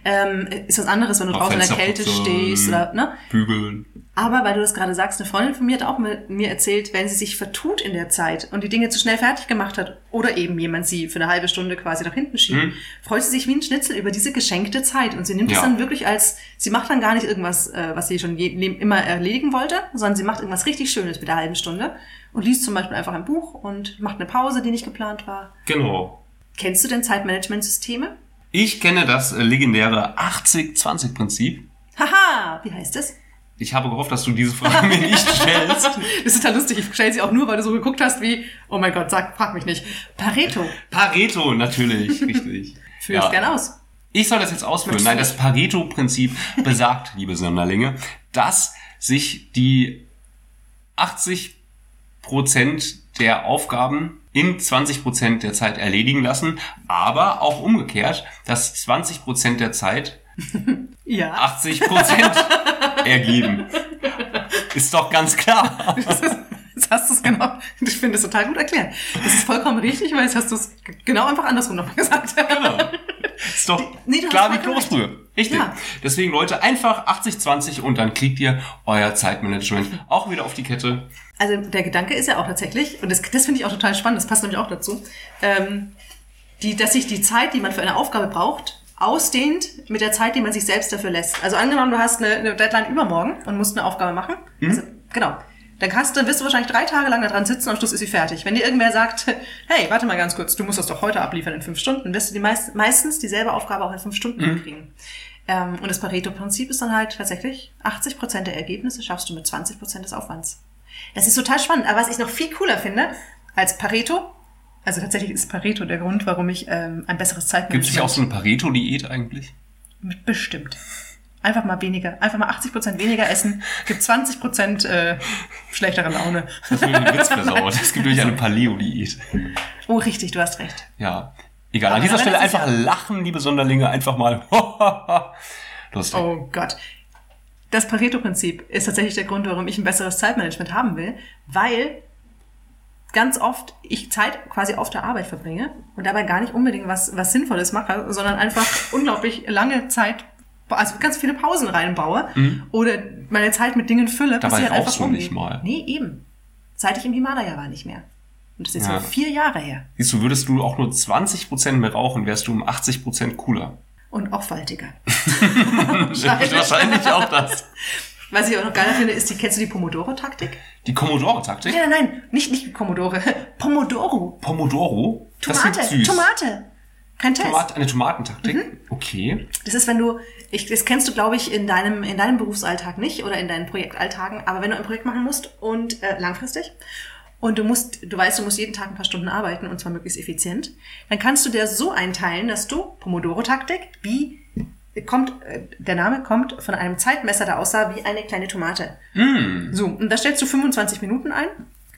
S3: Ähm, ist was anderes, wenn du draußen in der Kälte stehst oder, ne?
S2: Bügeln.
S3: Aber weil du das gerade sagst, eine Freundin von mir hat auch mir erzählt, wenn sie sich vertut in der Zeit und die Dinge zu schnell fertig gemacht hat oder eben jemand sie für eine halbe Stunde quasi nach hinten schiebt,
S2: Mhm.
S3: freut sie sich wie ein Schnitzel über diese geschenkte Zeit und sie nimmt es
S2: Ja.
S3: dann wirklich als, sie macht dann gar nicht irgendwas, äh, was sie schon je, immer erledigen wollte, sondern sie macht irgendwas richtig Schönes mit der halben Stunde und liest zum Beispiel einfach ein Buch und macht eine Pause, die nicht geplant war.
S2: Genau.
S3: Kennst du denn Zeitmanagementsysteme?
S2: Ich kenne das äh, legendäre 80-20-Prinzip.
S3: Haha, wie heißt das?
S2: Ich habe gehofft, dass du diese Frage mir nicht stellst.
S3: Das ist ja lustig, ich stelle sie auch nur, weil du so geguckt hast wie, oh mein Gott, sag, frag mich nicht. Pareto.
S2: Pareto, natürlich, richtig.
S3: Führ es gern aus.
S2: Ich soll das jetzt ausführen. Nein, das Pareto-Prinzip besagt, liebe Sonderlinge, dass sich die 80 Prozent der Aufgaben in 20 Prozent der Zeit erledigen lassen, aber auch umgekehrt, dass 20 Prozent der Zeit
S3: Ja.
S2: 80 Prozent ergeben. Ist doch ganz klar.
S3: Jetzt hast du es genau, ich finde es total gut erklärt. Das ist vollkommen richtig, weil jetzt hast du es genau einfach andersrum nochmal gesagt.
S2: Genau. Ist doch
S3: Nee, du hast
S2: klar wie. Kloßbrühe. Richtig.
S3: Ja.
S2: Deswegen Leute, einfach 80-20 und dann kriegt ihr euer Zeitmanagement auch wieder auf die Kette.
S3: Also der Gedanke ist ja auch tatsächlich, und das, das finde ich auch total spannend, das passt nämlich auch dazu, ähm, die, dass sich die Zeit, die man für eine Aufgabe braucht, ausdehnt mit der Zeit, die man sich selbst dafür lässt. Also angenommen, du hast eine, eine Deadline übermorgen und musst eine Aufgabe machen. Also, genau. Dann, hast, dann wirst du wahrscheinlich drei Tage lang daran sitzen und am Schluss ist sie fertig. Wenn dir irgendwer sagt, hey, warte mal ganz kurz, du musst das doch heute abliefern in fünf Stunden, wirst du die meist, meistens dieselbe Aufgabe auch in fünf Stunden hinkriegen. Ähm, und das Pareto-Prinzip ist dann halt tatsächlich, 80% der Ergebnisse schaffst du mit 20% des Aufwands. Das ist total spannend. Aber was ich noch viel cooler finde als Pareto, also tatsächlich ist Pareto der Grund, warum ich ähm, ein besseres
S2: Gibt
S3: Zeitmanagement...
S2: es nicht auch so eine Pareto-Diät eigentlich?
S3: Mit Bestimmt. Einfach mal weniger, einfach mal 80% weniger essen, gibt 20% äh, schlechtere Laune.
S2: Das wird den Witz versaut. Es gibt nämlich eine Paleo-Diät.
S3: Oh, richtig, du hast recht.
S2: Ja. Egal. An
S3: Aber
S2: dieser
S3: das
S2: Stelle
S3: ist
S2: einfach
S3: ja-
S2: lachen, liebe Sonderlinge. Einfach mal. Lustig.
S3: Oh Gott. Das Pareto-Prinzip ist tatsächlich der Grund, warum ich ein besseres Zeitmanagement haben will, weil ganz oft ich Zeit quasi auf der Arbeit verbringe und dabei gar nicht unbedingt was, was Sinnvolles mache, sondern einfach unglaublich lange Zeit, also ganz viele Pausen reinbaue oder meine Zeit mit Dingen fülle,
S2: Mhm. Dabei
S3: sie halt einfach
S2: du nicht mal.
S3: Nee, eben. Seit ich im Himalaya war, nicht mehr. Und das ist
S2: Ja.
S3: vier Jahre her.
S2: Siehst du, würdest du auch nur 20% mehr rauchen, wärst du um 80% cooler.
S3: Und auch faltiger.
S2: Wahrscheinlich auch das.
S3: Was ich auch noch geiler finde, ist die, kennst du die Pomodoro-Taktik?
S2: Die Commodore-Taktik?
S3: Nein, nein, nein, nicht, nicht Commodore. Pomodoro.
S2: Pomodoro?
S3: Tomate. Tomate. Kein Test.
S2: Tomat, eine Tomatentaktik?
S3: Mhm.
S2: Okay.
S3: Das ist, wenn du, ich, das kennst du, glaube ich, in deinem, in deinem Berufsalltag nicht oder in deinen Projektalltagen, aber wenn du ein Projekt machen musst und äh, langfristig und du musst, du weißt, du musst jeden Tag ein paar Stunden arbeiten und zwar möglichst effizient, dann kannst du dir so einteilen, dass du Pomodoro-Taktik, wie kommt, äh, der Name kommt von einem Zeitmesser, der aussah wie eine kleine Tomate. So, und da stellst du 25 Minuten ein.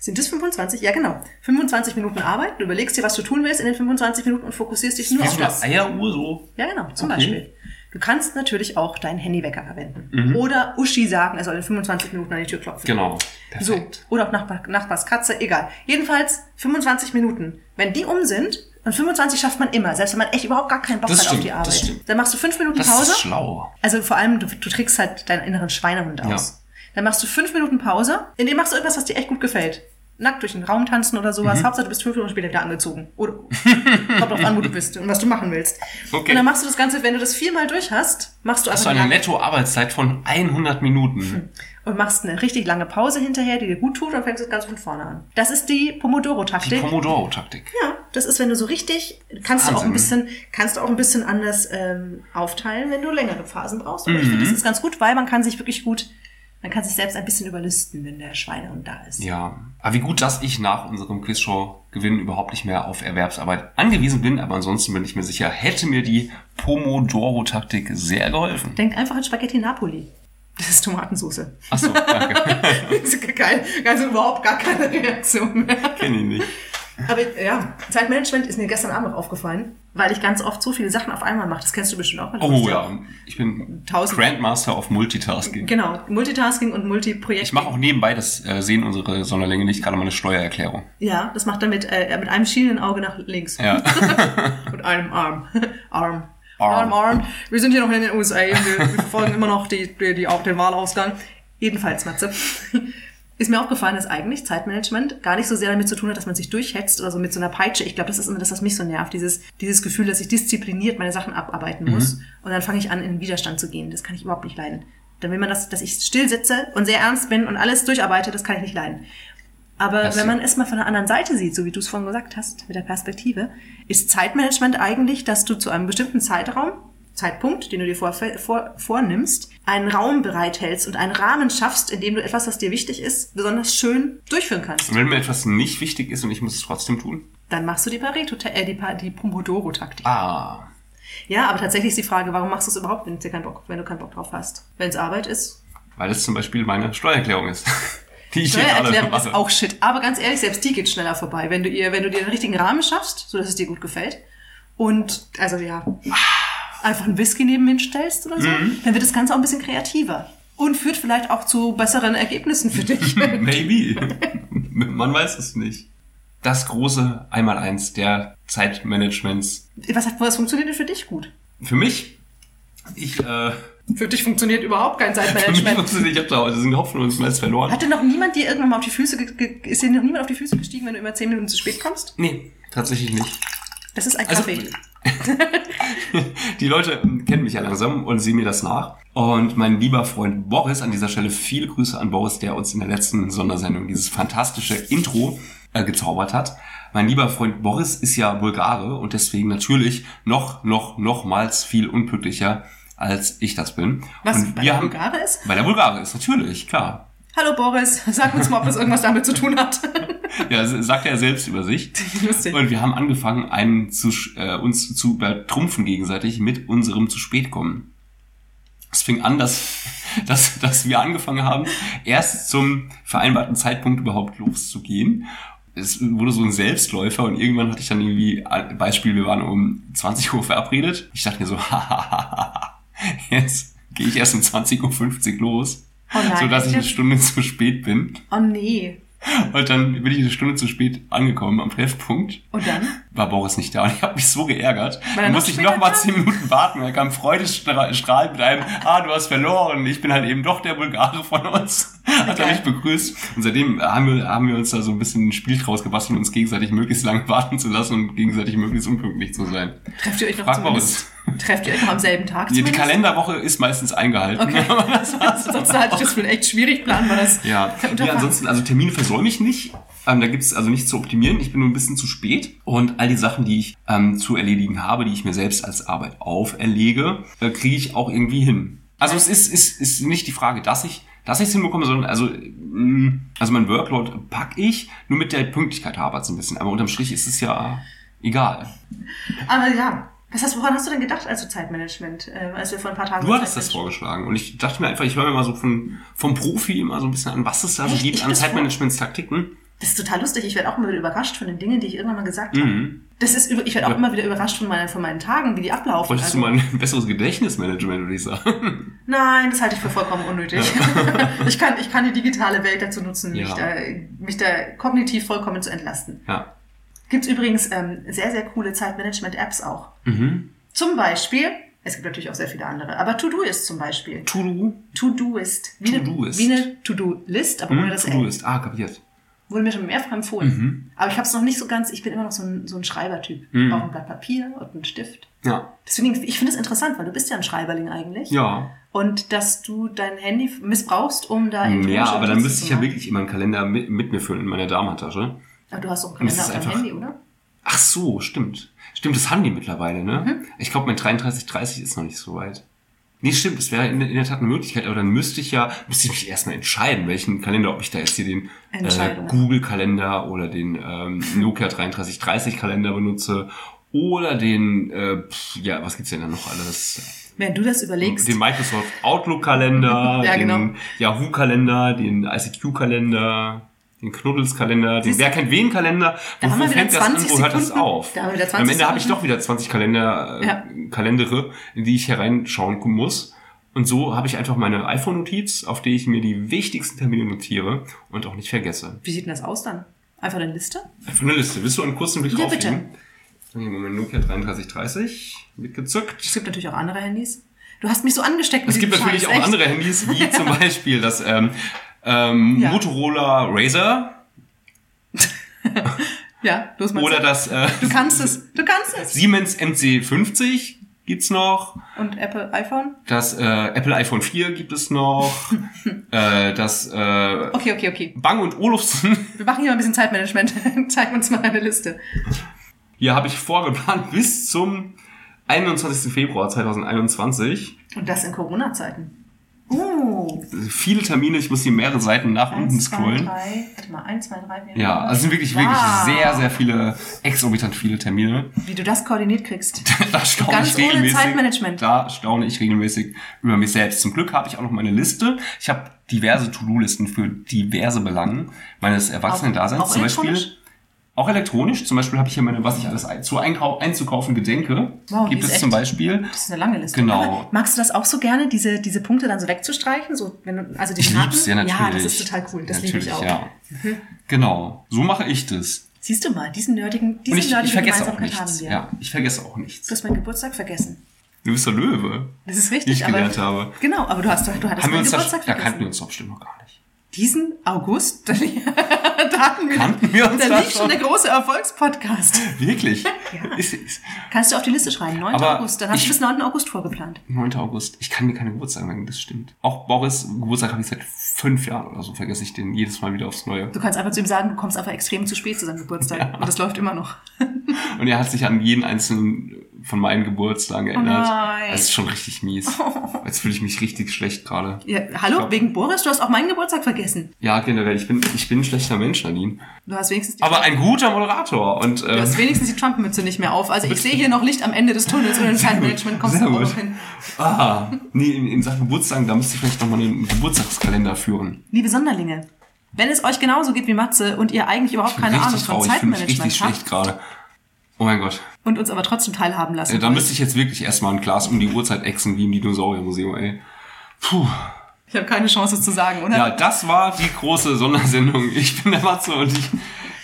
S3: Sind das 25? Ja, genau. 25 Minuten Arbeit. Du überlegst dir, was du tun willst in den 25 Minuten und fokussierst dich nur auf
S2: so
S3: das.
S2: Eieruhr so.
S3: Ja, genau, zum
S2: Okay.
S3: Beispiel. Du kannst natürlich auch deinen Handywecker verwenden.
S2: Mhm.
S3: Oder Uschi sagen, er soll in 25 Minuten an die Tür klopfen.
S2: Genau.
S3: So.
S2: Perfekt.
S3: Oder auch Nachbar, Nachbars Katze, egal. Jedenfalls 25 Minuten. Wenn die um sind, und 25 schafft man immer, selbst wenn man echt überhaupt gar keinen Bock
S2: Das
S3: hat auf
S2: stimmt,
S3: die Arbeit.
S2: das stimmt.
S3: Dann machst du fünf Minuten
S2: Das
S3: Pause.
S2: ist schlau.
S3: Also vor allem, du, du trickst halt deinen inneren Schweinehund aus. Dann machst du fünf Minuten Pause, in dem machst du irgendwas, was dir echt gut gefällt. Nackt durch den Raum tanzen oder sowas.
S2: Mhm.
S3: Hauptsache, du bist fünf Minuten später wieder angezogen. Oder kommt drauf an, wo du bist und was du machen willst.
S2: Okay.
S3: Und dann machst du das Ganze, wenn du das viermal durch hast, machst du
S2: Hast
S3: einfach
S2: du eine Netto-Arbeitszeit von 100 Minuten.
S3: und machst eine richtig lange Pause hinterher, die dir gut tut, und fängst das Ganze von vorne an. Das ist die
S2: Die
S3: Pomodoro-Taktik.
S2: Pomodoro-Taktik.
S3: Ja, das ist, wenn du so richtig, kannst du auch ein
S2: Wahnsinn.
S3: bisschen, kannst du auch ein bisschen anders ähm, aufteilen, wenn du längere Phasen brauchst. Aber ich
S2: Mhm.
S3: finde, das ist ganz gut, weil man kann sich wirklich gut Man kann sich selbst ein bisschen überlisten, wenn der Schweinehund da ist.
S2: Ja, aber wie gut, dass ich nach unserem Quizshow-Gewinn überhaupt nicht mehr auf Erwerbsarbeit angewiesen bin. Aber ansonsten bin ich mir sicher, hätte mir die Pomodoro-Taktik sehr geholfen.
S3: Denkt einfach an Spaghetti Napoli. Das ist Tomatensauce.
S2: Achso, danke.
S3: Das ist kein, also überhaupt gar keine Reaktion mehr.
S2: Kenn ich nicht.
S3: Aber ja, Zeitmanagement ist mir gestern Abend noch aufgefallen, weil ich ganz oft so viele Sachen auf einmal mache. Das kennst du bestimmt auch.
S2: Oh ja, ich bin
S3: Tausend-
S2: Grandmaster of Multitasking.
S3: Genau, Multitasking und Multiprojekt.
S2: Ich mache auch nebenbei, das äh, sehen unsere Sonderlinge nicht, gerade meine Steuererklärung.
S3: Ja, das macht er mit, äh, mit einem schielenden Auge nach links.
S2: Ja.
S3: Mit einem Arm. Arm.
S2: Arm.
S3: Arm, Arm. Wir sind hier noch in den USA und wir, wir verfolgen immer noch die, die, die, auch den Wahlausgang. Jedenfalls, Matze. Ist mir aufgefallen, dass eigentlich Zeitmanagement gar nicht so sehr damit zu tun hat, dass man sich durchhetzt oder so mit so einer Peitsche. Ich glaube, das ist immer das, was mich so nervt. Dieses, dieses Gefühl, dass ich diszipliniert meine Sachen abarbeiten muss. Und dann fange ich an, in den Widerstand zu gehen. Das kann ich überhaupt nicht leiden. Dann will man, das, dass ich still sitze und sehr ernst bin und alles durcharbeite, das kann ich nicht leiden. Aber
S2: Das-
S3: wenn man es mal von der anderen Seite sieht, so wie du es vorhin gesagt hast, mit der Perspektive, ist Zeitmanagement eigentlich, dass du zu einem bestimmten Zeitraum, Zeitpunkt, den du dir vor, vor, vornimmst, einen Raum bereithältst und einen Rahmen schaffst, in dem du etwas, was dir wichtig ist, besonders schön durchführen kannst.
S2: Und wenn mir etwas nicht wichtig ist und ich muss es trotzdem tun?
S3: Dann machst du die Pareto, äh, die, Pa- die Pomodoro-Taktik.
S2: Ah,
S3: Ja, aber tatsächlich ist die Frage, warum machst du es überhaupt, wenn du keinen Bock, wenn du keinen Bock drauf hast? Wenn es Arbeit ist,
S2: weil es zum Beispiel meine Steuererklärung ist. Die ich jetzt alle
S3: Steuererklärung ist auch shit. Aber ganz ehrlich, selbst die geht schneller vorbei, wenn du ihr, wenn du dir den richtigen Rahmen schaffst, so dass es dir gut gefällt. Und, also ja, einfach einen Whisky nebenhin stellst oder so,
S2: Mhm.
S3: dann wird das Ganze auch ein bisschen kreativer. Und führt vielleicht auch zu besseren Ergebnissen für dich.
S2: Maybe. Man weiß es nicht. Das große Einmaleins der Zeitmanagements.
S3: was, hat, was funktioniert denn für dich gut?
S2: Für mich, ich, äh,
S3: Für dich funktioniert überhaupt kein
S2: für mich
S3: Zeitmanagement.
S2: funktioniert, ich habe da heute den Hopfen und Schmelz verloren.
S3: Hat denn noch niemand dir irgendwann mal auf die Füße, ist dir noch niemand auf die Füße gestiegen, wenn du immer zehn Minuten zu spät kommst?
S2: Nee, tatsächlich nicht.
S3: Das ist ein
S2: Also-
S3: Kaffee.
S2: Die Leute ähm, kennen mich ja langsam und sehen mir das nach. Und mein lieber Freund Boris, an dieser Stelle viele Grüße an Boris, der uns in der letzten Sondersendung dieses fantastische Intro äh, gezaubert hat. Mein lieber Freund Boris ist ja Bulgare und deswegen natürlich noch, noch, nochmals viel unpünktlicher, als ich das bin.
S3: Was,
S2: und
S3: weil er Bulgare ist?
S2: Weil er Bulgare ist, natürlich, klar.
S3: Hallo Boris, sag uns mal, ob das irgendwas damit zu tun hat.
S2: Ja, sagt er selbst über sich.
S3: Lustig.
S2: Und wir haben angefangen, einen zu, äh, uns zu übertrumpfen gegenseitig mit unserem zu spät kommen. Es fing an, dass, dass, dass wir angefangen haben, erst zum vereinbarten Zeitpunkt überhaupt loszugehen. Es wurde so ein Selbstläufer und irgendwann hatte ich dann irgendwie, Beispiel, wir waren um 20 Uhr verabredet. Ich dachte mir so, jetzt gehe ich erst um 20.50 Uhr los,
S3: Oh nein,
S2: sodass ich eine? Stunde zu spät bin.
S3: Oh nee.
S2: Und dann bin ich eine Stunde zu spät angekommen am Treffpunkt.
S3: Und dann?
S2: War Boris nicht da und ich habe mich so geärgert.
S3: Er
S2: Dann musste ich
S3: später
S2: noch mal
S3: kam?
S2: zehn Minuten warten. Er kam freudestrahlend mit einem, ah, du hast verloren. Ich bin halt eben doch der Bulgare von uns. Hat er mich begrüßt. Und seitdem haben wir, haben wir uns da so ein bisschen ein Spiel draus gebastelt, uns gegenseitig möglichst lange warten zu lassen und gegenseitig möglichst unpünktlich zu sein.
S3: Trefft ihr euch noch
S2: Frag
S3: zumindest? Trefft ihr euch noch am selben Tag
S2: Die, die? Kalenderwoche ist meistens eingehalten.
S3: Okay. Ansonsten halte ich das für echt schwierig Plan, weil das
S2: Ja, nee,
S3: Unterfangen.
S2: ansonsten, also Termine versäume ich nicht. Ähm, da gibt's also nichts zu optimieren. Ich bin nur ein bisschen zu spät. Und all die Sachen, die ich ähm, zu erledigen habe, die ich mir selbst als Arbeit auferlege, äh, kriege ich auch irgendwie hin. Also es ist, ist, ist nicht die Frage, dass ich dass ich es hinbekomme, sondern also, mh, also mein Workload pack ich, nur mit der Pünktlichkeit hapert es ein bisschen. Aber unterm Strich ist es ja egal.
S3: Aber ja, was hast, woran hast du denn gedacht, also Zeitmanagement, äh, als wir vor ein paar Tagen...
S2: Du hattest das vorgeschlagen und ich dachte mir einfach, ich höre mir mal so von, vom Profi immer so ein bisschen an, was es da so
S3: Echt?
S2: Gibt an Zeitmanagementstaktiken.
S3: Das ist total lustig. Ich werde auch immer wieder überrascht von den Dingen, die ich irgendwann mal gesagt habe.
S2: Mhm.
S3: Das ist, ich werde auch
S2: Ja.
S3: immer wieder überrascht von meinen, von meinen Tagen, wie die ablaufen.
S2: Wolltest
S3: Also-
S2: du mal ein besseres Gedächtnismanagement, würde ich sagen.
S3: Nein, das halte ich für vollkommen unnötig. ich, kann, ich kann die digitale Welt dazu nutzen, mich,
S2: Ja.
S3: da, mich da kognitiv vollkommen zu entlasten.
S2: Ja.
S3: Gibt übrigens ähm, sehr, sehr coole Zeitmanagement-Apps auch.
S2: Mhm.
S3: Zum Beispiel, es gibt natürlich auch sehr viele andere, aber To-Do-Ist zum Beispiel.
S2: To-Do.
S3: Wie, eine-
S2: To-Do-Ist.
S3: wie eine To-Do-List, aber ohne
S2: Mhm.
S3: das
S2: To-Do ist. Ah, kapiert.
S3: Wurde mir schon mehrfach empfohlen.
S2: Mhm.
S3: Aber ich habe es noch nicht so ganz, ich bin immer noch so ein, so ein Schreibertyp. Ich brauche ein Blatt Papier und einen Stift.
S2: Ja.
S3: Deswegen, ich finde es interessant, weil du bist ja ein Schreiberling eigentlich.
S2: Ja.
S3: Und dass du dein Handy missbrauchst, um da
S2: Ja,
S3: elektronische
S2: aber dann müsste ich ja wirklich immer einen Kalender mit, mit mir füllen in meiner Damentasche.
S3: Aber du hast auch einen
S2: es
S3: Kalender auf deinem Handy, oder?
S2: Ach so, stimmt. Stimmt, das haben die mittlerweile, ne?
S3: Mhm.
S2: Ich glaube, mein 3330 ist noch nicht so weit. Nee, stimmt, das wäre in, in der Tat eine Möglichkeit, aber dann müsste ich ja, müsste ich mich erstmal entscheiden, welchen Kalender, ob ich da jetzt hier den äh. Google-Kalender oder den ähm, Nokia 3330-Kalender benutze oder den, äh, ja, was gibt's denn da noch alles?
S3: Wenn du das überlegst,
S2: Den Microsoft Outlook-Kalender,
S3: Ja,
S2: den
S3: genau.
S2: Yahoo-Kalender, den ICQ-Kalender, den Knuddels-Kalender, den? Wer kennt wen Kalender,
S3: Da haben wir wieder
S2: fängt das an,
S3: 20
S2: wo hört das
S3: Sekunden.
S2: auf?
S3: Da haben wir wieder 20
S2: Am Ende habe ich
S3: Sekunden.
S2: doch wieder 20 Kalender, äh,
S3: Ja.
S2: Kalendere, in die ich hereinschauen muss. Und so habe ich einfach meine iPhone-Notiz, auf die ich mir die wichtigsten Termine notiere und auch nicht vergesse.
S3: wie sieht denn das aus dann? Einfach eine Liste?
S2: Einfach eine Liste. Willst du einen kurzen Blick
S3: Ja,
S2: drauf
S3: bitte.
S2: geben? Mein Nokia 3330 mitgezückt.
S3: Es gibt natürlich auch andere Handys. Du hast mich so angesteckt mit
S2: Es gibt natürlich
S3: Scheiß,
S2: auch
S3: echt?
S2: andere Handys, wie zum Beispiel das ähm, ähm,
S3: Ja.
S2: Motorola Razer
S3: Ja, los mal.
S2: oder das äh,
S3: Du kannst es. Du kannst es.
S2: Siemens MC50 gibt's noch.
S3: Und Apple iPhone?
S2: Das äh, Apple iPhone 4 gibt es noch. äh, das äh,
S3: Okay, okay, okay.
S2: Bang und Olufsen.
S3: Wir machen hier mal ein bisschen Zeitmanagement. Zeig uns mal eine Liste.
S2: Hier habe ich vorgeplant bis zum 21. Februar 2021.
S3: Und das in Corona-Zeiten. Uh.
S2: Viele Termine, ich muss hier mehrere Seiten nach unten
S3: Eins, zwei,
S2: scrollen.
S3: drei. Warte mal, eins, zwei, drei, vier.
S2: Ja, also es sind wirklich,
S3: Wow.
S2: wirklich sehr, sehr viele, exorbitant viele Termine.
S3: Wie du das koordiniert kriegst.
S2: Da staune
S3: Ganz
S2: ich
S3: ohne
S2: regelmäßig.
S3: Zeitmanagement.
S2: Da staune ich regelmäßig über mich selbst. Zum Glück habe ich auch noch meine Liste. Ich habe diverse To-Do-Listen für diverse Belangen meines Erwachsenen-Daseins. Zum Beispiel? Auch elektronisch. Zum Beispiel habe ich hier meine, was ich alles ein- zu einkau einzukaufen gedenke.
S3: Wow,
S2: Gibt es
S3: echt-
S2: zum Beispiel.
S3: Das ist eine lange Liste.
S2: Genau.
S3: Aber magst du das auch so gerne, diese, diese Punkte dann so wegzustreichen? So, wenn du, also die
S2: Ich
S3: Karten?
S2: lieb's, ja natürlich.
S3: Ja, das ist total cool. Das liebe ich auch. Mhm.
S2: Ja. Genau. So mache ich das.
S3: Siehst du mal, diesen nerdigen, diese
S2: Und ich,
S3: nerdige
S2: ich vergesse auch nichts.
S3: haben wir.
S2: Ja, ich vergesse auch nichts.
S3: Du hast meinen Geburtstag vergessen.
S2: Du bist der Löwe.
S3: Das ist richtig,
S2: ich
S3: aber.
S2: gelernt habe.
S3: Genau, aber du hast doch, du hattest
S2: Haben
S3: meinen
S2: da,
S3: Geburtstag
S2: da
S3: vergessen.
S2: kannten wir uns doch bestimmt noch gar nicht.
S3: Diesen August, da hatten wir,
S2: Kannten wir uns
S3: da liegt schon der große Erfolgspodcast.
S2: Wirklich? Ist, ist,
S3: Kannst du auf die Liste schreiben, 9.
S2: Aber
S3: August. Dann hast
S2: ich-
S3: du bis 9. August vorgeplant.
S2: 9. August. Ich kann mir keine Geburtstag merken, das stimmt. Auch Boris, Geburtstag habe ich seit fünf Jahren oder so, vergesse ich den jedes Mal wieder aufs Neue.
S3: Du kannst einfach zu ihm sagen, du kommst einfach extrem zu spät zu seinem Geburtstag. Und das läuft immer noch.
S2: Und er hat sich an jeden einzelnen von meinen Geburtstagen erinnert.
S3: nein.
S2: Das ist schon richtig mies. Jetzt fühle ich mich richtig schlecht gerade.
S3: Ja, hallo,
S2: glaub-
S3: wegen Boris, du hast auch meinen Geburtstag vergessen.
S2: Ja, generell, ich bin, ich bin ein schlechter Mensch, Nadine.
S3: Du hast wenigstens die,
S2: Aber ein guter Moderator. Und,
S3: du
S2: äh,
S3: hast wenigstens die Trump-Mütze nicht mehr auf. Also ich sehe hier noch Licht am Ende des Tunnels und im Zeitmanagement kommst du auch noch hin.
S2: ah, nee, in, in Sachen Geburtstagen, da müsste ich vielleicht nochmal einen Geburtstagskalender führen.
S3: Liebe Sonderlinge, wenn es euch genauso geht wie Matze und ihr eigentlich überhaupt keine Ahnung von
S2: traurig, ich fühle mich
S3: Zeitmanagement
S2: richtig schlecht
S3: habt
S2: gerade. Oh mein Gott.
S3: und uns aber trotzdem teilhaben lassen
S2: Äh, Da müsste ich jetzt wirklich erstmal ein Glas um die Uhrzeit exen wie im Dinosauriermuseum, ey. Puh.
S3: Ich habe keine Chance, zu sagen, oder?
S2: Ja, das war die große Sondersendung. Ich bin der Matze und ich,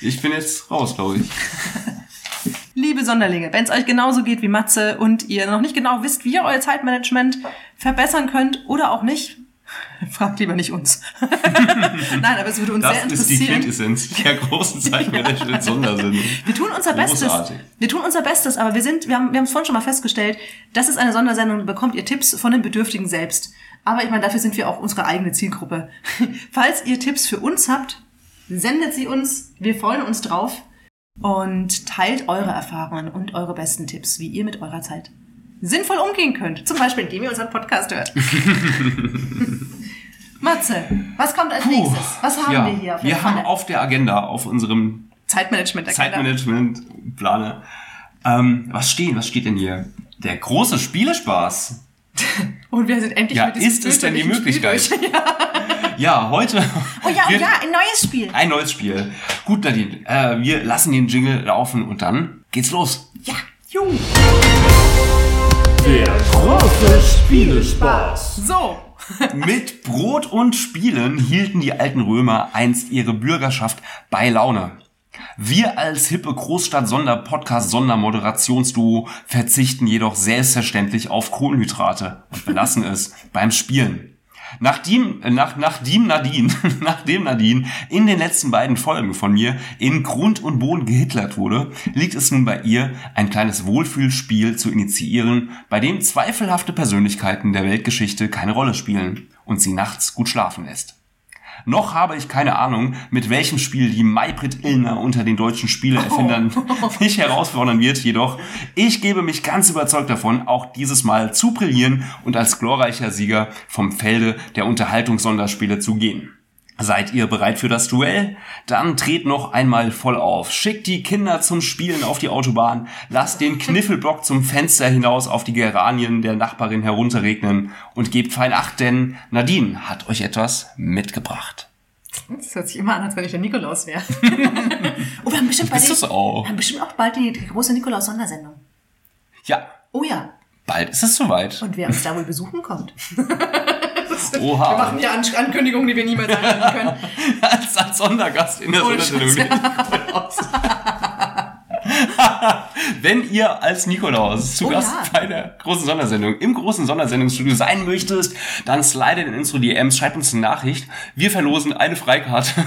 S2: ich bin jetzt raus, glaube ich.
S3: Liebe Sonderlinge, wenn es euch genauso geht wie Matze und ihr noch nicht genau wisst, wie ihr euer Zeitmanagement verbessern könnt oder auch nicht, fragt lieber nicht uns. Nein, aber es würde uns sehr
S2: Das ist die
S3: interessieren.
S2: Quintessenz der großen Zeitmanagement-Sondersendung.
S3: Wir tun unser Bestes.
S2: Großartig.
S3: Wir tun unser Bestes, aber wir sind, wir haben, wir haben es vorhin schon mal festgestellt, das ist eine Sondersendung, bekommt ihr Tipps von den Bedürftigen selbst. Aber ich meine, dafür sind wir auch unsere eigene Zielgruppe. Falls ihr Tipps für uns habt, sendet sie uns. Wir freuen uns drauf und teilt eure Erfahrungen und eure besten Tipps, wie ihr mit eurer Zeit sinnvoll umgehen könnt. Zum Beispiel, indem ihr unseren Podcast hört. Matze, was kommt als nächstes? Was haben
S2: ja,
S3: wir hier auf
S2: wir haben
S3: Pfanne?
S2: auf der Agenda, auf unserem
S3: Zeitmanagement.
S2: Zeitmanagement-Plane, ähm, was stehen, was steht denn hier? Der große Spielespaß.
S3: Und wir sind endlich
S2: Ja,
S3: mit diesem
S2: ist es denn die Möglichkeit? Ja, heute.
S3: Oh ja, oh ja, ein neues Spiel.
S2: Ein neues Spiel. Gut, Nadine, äh, wir lassen den Jingle laufen und dann geht's los.
S3: Ja, ju.
S4: Der große Spielespaß.
S3: So.
S2: Mit Brot und Spielen hielten die alten Römer einst ihre Bürgerschaft bei Laune. Wir als hippe Großstadt-Sonder-Podcast-Sondermoderationsduo verzichten jedoch selbstverständlich auf Kohlenhydrate und belassen es beim Spielen. Nachdem, äh, nach, nachdem Nadine, nachdem Nadine in den letzten beiden Folgen von mir in Grund und Boden gehitlert wurde, liegt es nun bei ihr, ein kleines Wohlfühlspiel zu initiieren, bei dem zweifelhafte Persönlichkeiten der Weltgeschichte keine Rolle spielen und sie nachts gut schlafen lässt. Noch habe ich keine Ahnung, mit welchem Spiel die Maybrit Illner unter den deutschen Spieleerfindern mich herausfordern wird. Jedoch, ich gebe mich ganz überzeugt davon, auch dieses Mal zu brillieren und als glorreicher Sieger vom Felde der Unterhaltungssonderspiele zu gehen. Seid ihr bereit für das Duell? Dann dreht noch einmal voll auf. Schickt die Kinder zum Spielen auf die Autobahn. Lasst den Kniffelblock zum Fenster hinaus auf die Geranien der Nachbarin herunterregnen und gebt fein Acht, denn Nadine hat euch etwas mitgebracht.
S3: Das hört sich immer an, als wenn ich der Nikolaus wäre. oh, wir haben bestimmt, bald die,
S2: auch?
S3: haben bestimmt auch bald die, die große Nikolaus-Sondersendung.
S2: Ja,
S3: Oh ja.
S2: bald ist es soweit.
S3: Und wer uns da wohl besuchen kommt. Wir
S2: Oha.
S3: machen ja An Ankündigungen, die wir niemals ankündigen können.
S2: als, als Sondergast in der
S3: Ohne
S2: Sondersendung. Wenn ihr als Nikolaus zu
S3: Oh
S2: Gast
S3: ja.
S2: bei der großen Sondersendung im großen Sondersendungsstudio sein möchtest, dann slide in unsere DMs, schreibt uns eine Nachricht. Wir verlosen eine Freikarte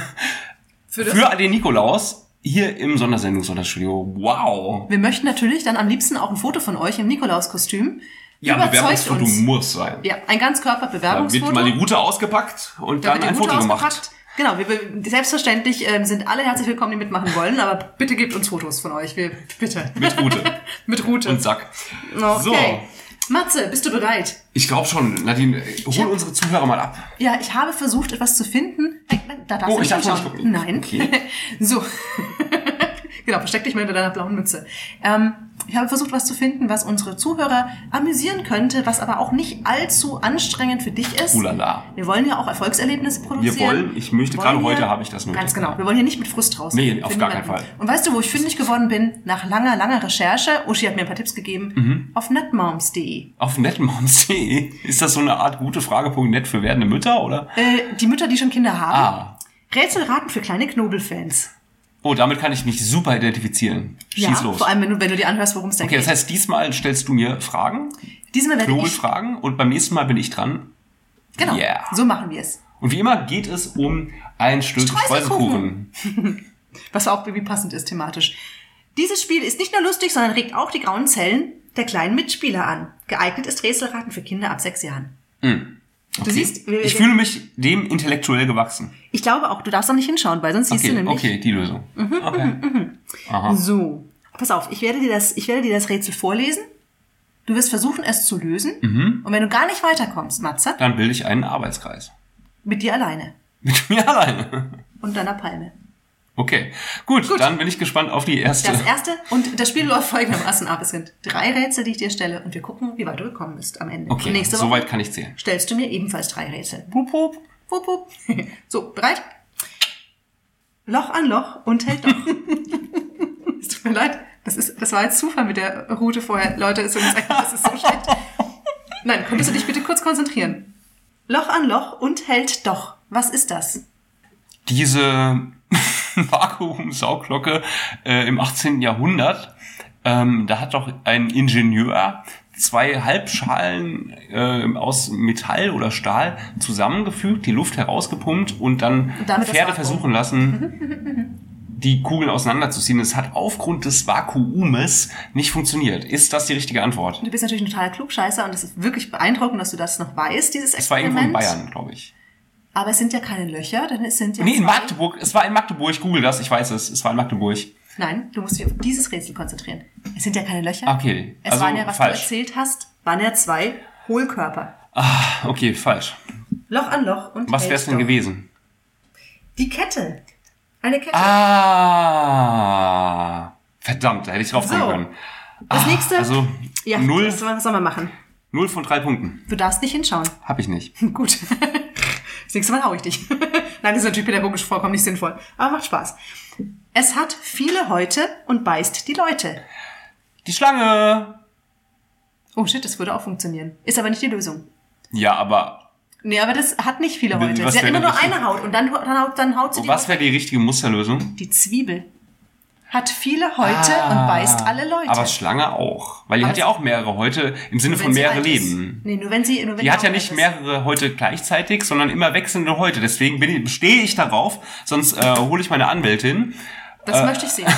S3: Für
S2: für den Nikolaus hier im Sondersendungs-Sonderstudio. Wow.
S3: Wir möchten natürlich dann am liebsten auch ein Foto von euch im Nikolaus-Kostüm.
S2: Ja, Bewerbungsfoto
S3: uns.
S2: muss sein.
S3: Ja, ein
S2: Da wird mal die Route ausgepackt und
S3: Da
S2: dann ein Foto gemacht.
S3: ausgepackt. Genau, wir, selbstverständlich ähm, sind alle herzlich willkommen, die mitmachen wollen, aber bitte gebt uns Fotos von euch. Wir, bitte.
S2: Mit Route
S3: Mit Route.
S2: und Sack.
S3: okay.
S2: So.
S3: Matze, bist du bereit?
S2: Ich glaube schon. Nadine, hol
S3: hab-
S2: unsere Zuhörer mal ab.
S3: Ja, ich habe versucht, etwas zu finden. Da darfst
S2: Oh,
S3: du
S2: ich darf nicht gucken.
S3: Nein.
S2: Okay.
S3: so. genau, versteck dich mal hinter deiner blauen Mütze. Ähm, ich habe versucht, was zu finden, was unsere Zuhörer amüsieren könnte, was aber auch nicht allzu anstrengend für dich ist.
S2: Ulala.
S3: Wir wollen ja auch Erfolgserlebnisse produzieren.
S2: Wir wollen, ich möchte,
S3: Wir
S2: gerade
S3: wollen
S2: heute habe ich das nötig.
S3: Ganz genau. Wir wollen hier nicht mit Frust raus.
S2: Nee, auf gar keinen. Fall.
S3: Und weißt du, wo ich fündig geworden bin? Nach langer, langer Recherche. Uschi hat mir ein paar Tipps gegeben.
S2: Mhm.
S3: Auf netmoms.de.
S2: Auf netmoms.de ist das so eine Art gute Frage.net für werdende Mütter, oder?
S3: Äh, die Mütter, die schon Kinder haben.
S2: Ah.
S3: Rätselraten für kleine Knobelfans.
S2: Oh, damit kann ich mich super identifizieren. Schieß
S3: ja,
S2: los.
S3: vor allem, wenn du, wenn du dir anhörst, worum es da
S2: Okay,
S3: geht.
S2: das heißt, diesmal stellst du mir Fragen,
S3: Diesmal werde ich...
S2: Knobelfragen und beim nächsten Mal bin ich dran.
S3: Genau,
S2: Yeah.
S3: so machen wir es.
S2: Und wie immer geht es um ein Stück
S3: Streuselkuchen. Was auch irgendwie passend ist thematisch. Dieses Spiel ist nicht nur lustig, sondern regt auch die grauen Zellen der kleinen Mitspieler an. Geeignet ist Rätselraten für Kinder ab sechs Jahren. Du siehst, wir-
S2: Ich fühle mich dem intellektuell gewachsen.
S3: ich glaube auch, du darfst noch nicht hinschauen, weil sonst siehst du
S2: Okay,
S3: nämlich...
S2: okay, die Lösung.
S3: Mhm,
S2: Okay.
S3: So, pass auf, ich werde dir das, ich werde dir das Rätsel vorlesen. Du wirst versuchen, es zu lösen.
S2: Mhm.
S3: Und wenn du gar nicht weiterkommst, Matze,
S2: Dann bilde ich einen Arbeitskreis.
S3: mit dir alleine
S2: Mit mir alleine.
S3: und deiner Palme.
S2: Okay, gut,
S3: Gut.
S2: dann bin ich gespannt auf die erste.
S3: Das erste, und das Spiel läuft folgendermaßen ab. Es sind drei Rätsel, die ich dir stelle, und wir gucken, wie weit du gekommen bist am Ende.
S2: Okay,
S3: nächste Woche
S2: soweit kann ich zählen.
S3: stellst du mir ebenfalls drei Rätsel.
S2: Wup, wup.
S3: Wupp, wupp. So, bereit? Loch an Loch und hält doch. es tut mir leid. Das, ist, das war jetzt Zufall mit der Route vorher. Leute, es echt, das ist so schlecht. Nein, könntest du dich bitte kurz konzentrieren? Loch an Loch und hält doch. Was ist das?
S2: Diese Vakuumsauglocke äh, im 18. Jahrhundert, ähm, da hat doch ein Ingenieur zwei Halbschalen äh, aus Metall oder Stahl zusammengefügt, die Luft herausgepumpt und dann
S3: Und das
S2: Pferde versuchen lassen, die Kugeln auseinanderzuziehen. Es hat aufgrund des Vakuumes nicht funktioniert. Ist das die richtige Antwort?
S3: Du bist natürlich ein totaler Klugscheißer und es ist wirklich beeindruckend, dass du das noch weißt, dieses
S2: Es war irgendwo
S3: Experiment.
S2: in Bayern, glaube ich.
S3: Aber es sind ja keine Löcher, denn es sind ja
S2: Nee, in Magdeburg. Es war in Magdeburg. Google das. Ich weiß es. Es war in Magdeburg.
S3: Nein, du musst dich auf dieses Rätsel konzentrieren. Es sind ja keine Löcher.
S2: Okay,
S3: Es
S2: also
S3: waren ja, was
S2: falsch.
S3: du erzählt hast, waren ja zwei Hohlkörper.
S2: Okay, falsch.
S3: Loch an Loch und
S2: Was
S3: hält
S2: wär's denn gewesen?
S3: Die Kette. Eine Kette.
S2: Ah, verdammt, da hätte ich drauf kommen
S3: So.
S2: können.
S3: das nächste.
S2: Also
S3: ja,
S2: null,
S3: was soll man machen?
S2: null von drei Punkten.
S3: Du darfst nicht hinschauen.
S2: Hab ich nicht.
S3: Gut. Das nächste Mal hau ich dich. Nein, das ist natürlich pädagogisch vollkommen nicht sinnvoll. Aber macht Spaß. Es hat viele Häute und beißt die Leute.
S2: Die Schlange.
S3: Oh shit, das würde auch funktionieren. Ist aber nicht die Lösung.
S2: Ja, aber
S3: Nee, aber das hat nicht viele Häute. Sie hat immer nur eine Haut und dann, dann, haut, dann haut sie die
S2: was wäre die richtige Musterlösung?
S3: Die Zwiebel hat viele Häute und beißt alle Leute.
S2: Ah, Aber Schlange auch. Weil die
S3: Aber
S2: hat ja auch mehrere Häute im Sinne von mehrere. Leben.
S3: Nee, nur wenn sie, nur wenn
S2: Die hat ja nicht mehrere Häute gleichzeitig, sondern immer wechselnde Häute. Deswegen bin ich, stehe ich darauf, sonst äh, hole ich meine Anwältin.
S3: Das möchte ich sehen.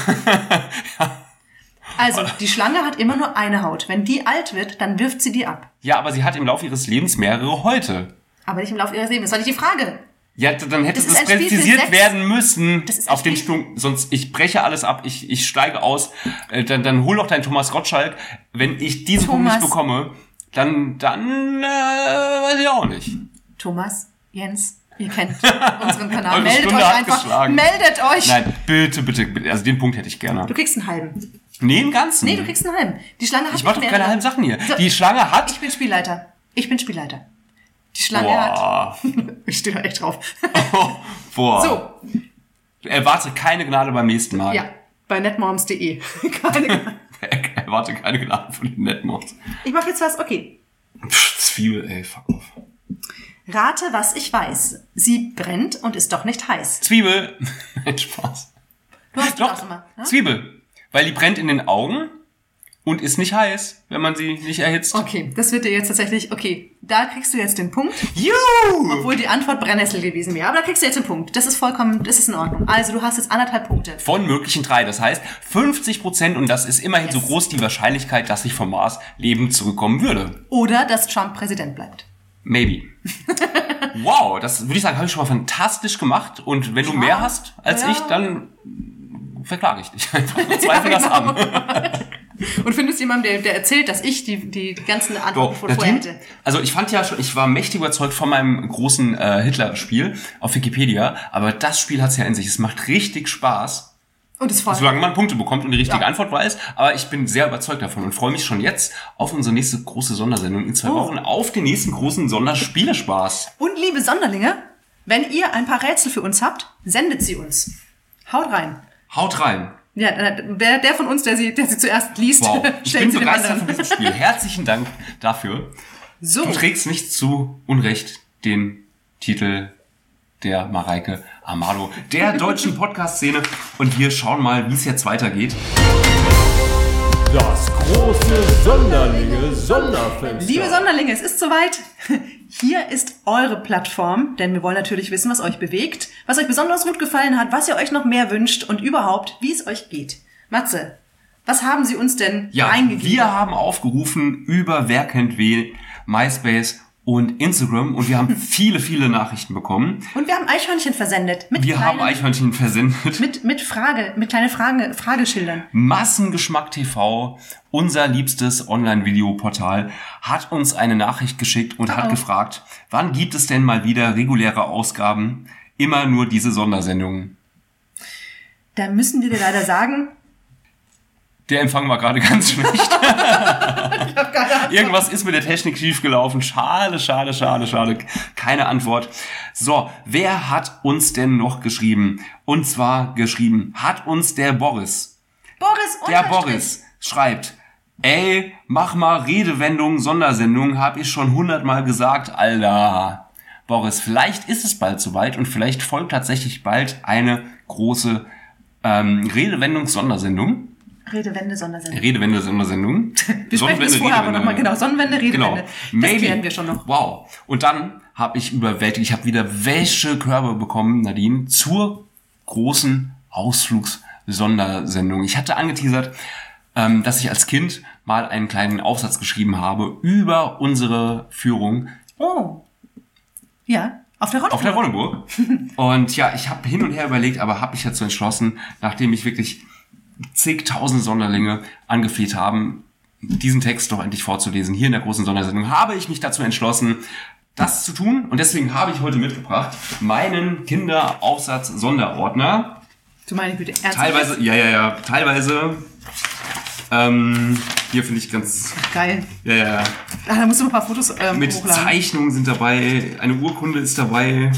S3: Also, die Schlange hat immer nur eine Haut. Wenn die alt wird, dann wirft sie die ab.
S2: Ja, aber sie hat im Laufe ihres Lebens mehrere Häute.
S3: Aber nicht im Laufe ihres Lebens. Das war nicht die Frage.
S2: Ja, dann hätte
S3: Das
S2: das, präzisiert werden müssen
S3: Das
S2: auf den Sprung. Sonst, ich breche alles ab, ich, ich steige aus. Äh, dann, dann hol doch deinen Thomas Gottschalk. Wenn ich diesen Punkt
S3: Thomas.
S2: nicht bekomme, dann, dann, äh, weiß ich auch nicht.
S3: Thomas, Jens, ihr kennt unseren Kanal. Meldet
S2: Stunde
S3: euch einfach.
S2: geschlagen.
S3: Meldet euch.
S2: Nein, bitte, bitte, bitte. Also den Punkt hätte ich gerne.
S3: Du kriegst einen halben.
S2: Nee, einen ganzen.
S3: Nee, du kriegst einen halben. Die Schlange hat
S2: ich mach doch keine halben Sachen hier.
S3: So.
S2: Die Schlange hat.
S3: Ich bin Spielleiter. Ich bin Spielleiter. Die Schlange hat.
S2: Boah.
S3: Ich stehe da echt drauf.
S2: Boah.
S3: So,
S2: Erwarte keine Gnade beim nächsten Mal.
S3: ja. Bei netmoms.de. Keine-
S2: Erwarte keine Gnade von den Netmods.
S3: ich mache jetzt was. Okay.
S2: Pff, Zwiebel, ey, fuck off.
S3: Rate, was ich weiß. Sie brennt und ist doch nicht heiß.
S2: Zwiebel. Spaß.
S3: Du hast
S2: Doch,
S3: immer. Ne?
S2: Zwiebel. Weil die brennt in den Augen und ist nicht heiß, wenn man sie nicht erhitzt.
S3: Okay, das wird dir jetzt tatsächlich. Okay, da kriegst du jetzt den Punkt.
S2: Juhu!
S3: Obwohl die Antwort Brennnessel gewesen wäre. Aber da kriegst du jetzt den Punkt. Das ist vollkommen, das ist in Ordnung. Also du hast jetzt anderthalb Punkte.
S2: Von möglichen drei. Das heißt 50 Prozent und das ist immerhin so
S3: Yes.
S2: groß die Wahrscheinlichkeit, dass ich vom Mars lebend zurückkommen würde.
S3: Oder dass Trump Präsident bleibt.
S2: Maybe. wow, das würde ich sagen, habe ich schon mal fantastisch gemacht. Und wenn du
S3: Ja.
S2: mehr hast als
S3: Ja.
S2: ich, dann verklage ich dich einfach. Zweifel das
S3: genau.
S2: an.
S3: Und findest jemanden, der, der erzählt, dass ich die, die ganzen Antworten von vorher hätte.
S2: also ich fand ja schon, ich war mächtig überzeugt von meinem großen äh, Hitler-Spiel auf Wikipedia, aber das Spiel hat's ja in sich. Es macht richtig Spaß,
S3: Und es
S2: solange man Punkte bekommt und die richtige
S3: Ja.
S2: Antwort weiß. Aber ich bin sehr überzeugt davon und freue mich schon jetzt auf unsere nächste große Sondersendung in zwei
S3: Oh.
S2: Wochen auf den nächsten großen Sonderspielespaß.
S3: Und liebe Sonderlinge, wenn ihr ein paar Rätsel für uns habt, sendet sie uns. Haut rein.
S2: Haut rein.
S3: Ja, äh, der, der von uns, der sie, der sie zuerst liest,
S2: Wow, ich
S3: stellt
S2: bin
S3: sie
S2: begeistert von diesem Spiel. Herzlichen Dank dafür.
S3: So,
S2: Du trägst nicht zu Unrecht den Titel der Mareike Amado, der deutschen Podcast-Szene. Und wir schauen mal, wie es jetzt weitergeht.
S4: Das große Sonderlinge Sonderfenster.
S3: liebe Sonderlinge, es ist soweit. Hier ist eure Plattform, denn wir wollen natürlich wissen, was euch bewegt, was euch besonders gut gefallen hat, was ihr euch noch mehr wünscht und überhaupt, wie es euch geht. Matze, was haben Sie uns denn
S2: Ja,
S3: eingegeben?
S2: wir haben aufgerufen über Wer kennt wen, MySpace und Instagram und wir haben viele, viele Nachrichten bekommen.
S3: und wir haben Eichhörnchen versendet. Mit
S2: Wir haben
S3: kleinen-
S2: Eichhörnchen versendet.
S3: Mit, mit Frage, mit kleinen Frage, Frageschildern.
S2: Massengeschmack TV, unser liebstes Online-Videoportal, hat uns eine Nachricht geschickt und hat
S3: Oh.
S2: gefragt, wann gibt es denn mal wieder reguläre Ausgaben? Immer nur diese Sondersendungen.
S3: Da müssen wir dir leider sagen,
S2: Der Empfang war gerade ganz schlecht. Irgendwas ist mit der Technik schief gelaufen. Schade, schade, schade, schade. Keine Antwort. So, wer hat uns denn noch geschrieben? Und zwar geschrieben hat uns der Boris.
S3: Boris
S2: Der
S3: Unterstrich.
S2: Boris schreibt, ey, mach mal Redewendung, Sondersendung, hab ich schon hundertmal gesagt, Alter. Boris, vielleicht ist es bald soweit und vielleicht folgt tatsächlich bald eine große ähm, Redewendung-Sondersendung.
S3: Redewende, Sondersendung.
S2: Redewende-Sondersendung.
S3: Wir sprechen das vorher aber nochmal, genau. Sonnenwende,
S2: Genau.
S3: Redewende. Das
S2: Maybe.
S3: klären wir schon noch.
S2: Wow. Und dann habe ich überwältigt, ich habe wieder Wäschekörbe bekommen, Nadine, zur großen Ausflugs-Sondersendung. Ich hatte angeteasert, ähm, dass ich als Kind mal einen kleinen Aufsatz geschrieben habe über unsere Führung
S3: Oh. Ja, auf der Rolle.
S2: auf der Ronneburg. Und ja, ich habe hin und her überlegt, aber habe mich dazu entschlossen, nachdem ich wirklich zigtausend Sonderlinge angefleht haben, diesen Text doch endlich vorzulesen, hier in der großen Sondersendung, habe ich mich dazu entschlossen, das zu tun. Und deswegen habe ich heute mitgebracht meinen Kinderaufsatz-Sonderordner.
S3: Du meine Güte, ernsthaft?
S2: Teilweise, ja, ja, ja, teilweise. Ähm, hier finde ich ganz,
S3: Geil.
S2: ja, ja, ja.
S3: Ah, da musst du noch ein paar Fotos ähm,
S2: Mit
S3: hochladen.
S2: Zeichnungen sind dabei, eine Urkunde ist dabei.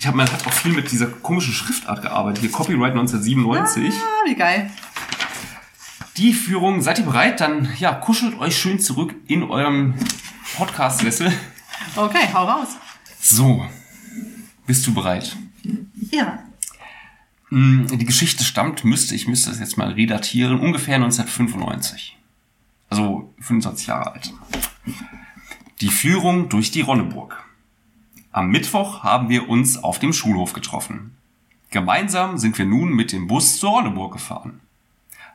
S2: Ich habe man hat auch viel mit dieser komischen Schriftart gearbeitet. Hier Copyright 1997.
S3: Ah, wie geil.
S2: Die Führung, seid ihr bereit? Dann ja, kuschelt euch schön zurück in eurem Podcast-Sessel.
S3: Okay, hau raus.
S2: So, bist du bereit?
S3: Ja.
S2: Hm, Die Geschichte stammt, müsste ich müsste es jetzt mal redatieren, ungefähr 1995. Also 25 Jahre alt. Die Führung durch die Ronneburg. Am Mittwoch haben wir uns auf dem Schulhof getroffen. Gemeinsam sind wir nun mit dem Bus zur Ronneburg gefahren.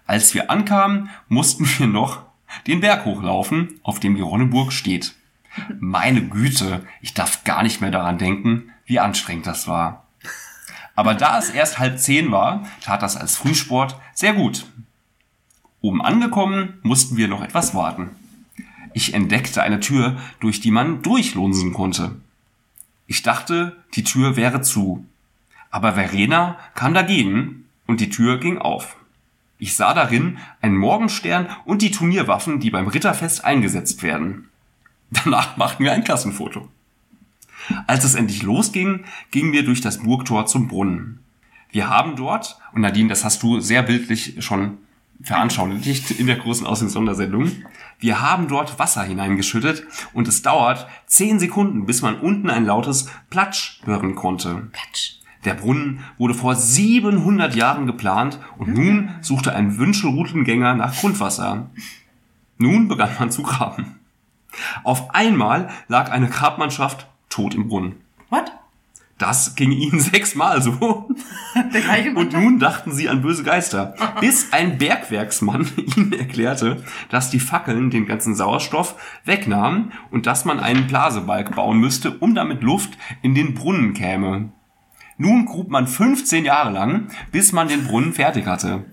S2: Als wir ankamen, mussten wir noch den Berg hochlaufen, auf dem die Ronneburg steht. Meine Güte, ich darf gar nicht mehr daran denken, wie anstrengend das war. Aber da es erst halb zehn war, tat das als Frühsport sehr gut. Oben angekommen, mussten wir noch etwas warten. Ich entdeckte eine Tür, durch die man durchlunsen konnte. Ich dachte, die Tür wäre zu. Aber Verena kam dagegen und die Tür ging auf. Ich sah darin einen Morgenstern und die Turnierwaffen, die beim Ritterfest eingesetzt werden. Danach machten wir ein Klassenfoto. Als es endlich losging, gingen wir durch das Burgtor zum Brunnen. Wir haben dort, und Nadine, das hast du sehr bildlich schon veranschaulicht in der großen Aussendungssondersendung, wir haben dort Wasser hineingeschüttet und es dauert zehn Sekunden, bis man unten ein lautes Platsch hören konnte.
S3: Patsch.
S2: Der Brunnen wurde vor 700 Jahren geplant und nun suchte ein Wünschelroutengänger nach Grundwasser. Nun begann man zu graben. Auf einmal lag eine Grabmannschaft tot im Brunnen.
S3: What?
S2: Das ging ihnen sechsmal so. Und nun dachten sie an böse Geister, bis ein Bergwerksmann ihnen erklärte, dass die Fackeln den ganzen Sauerstoff wegnahmen und dass man einen Blasebalg bauen müsste, um damit Luft in den Brunnen käme. Nun grub man 15 Jahre lang, bis man den Brunnen fertig hatte.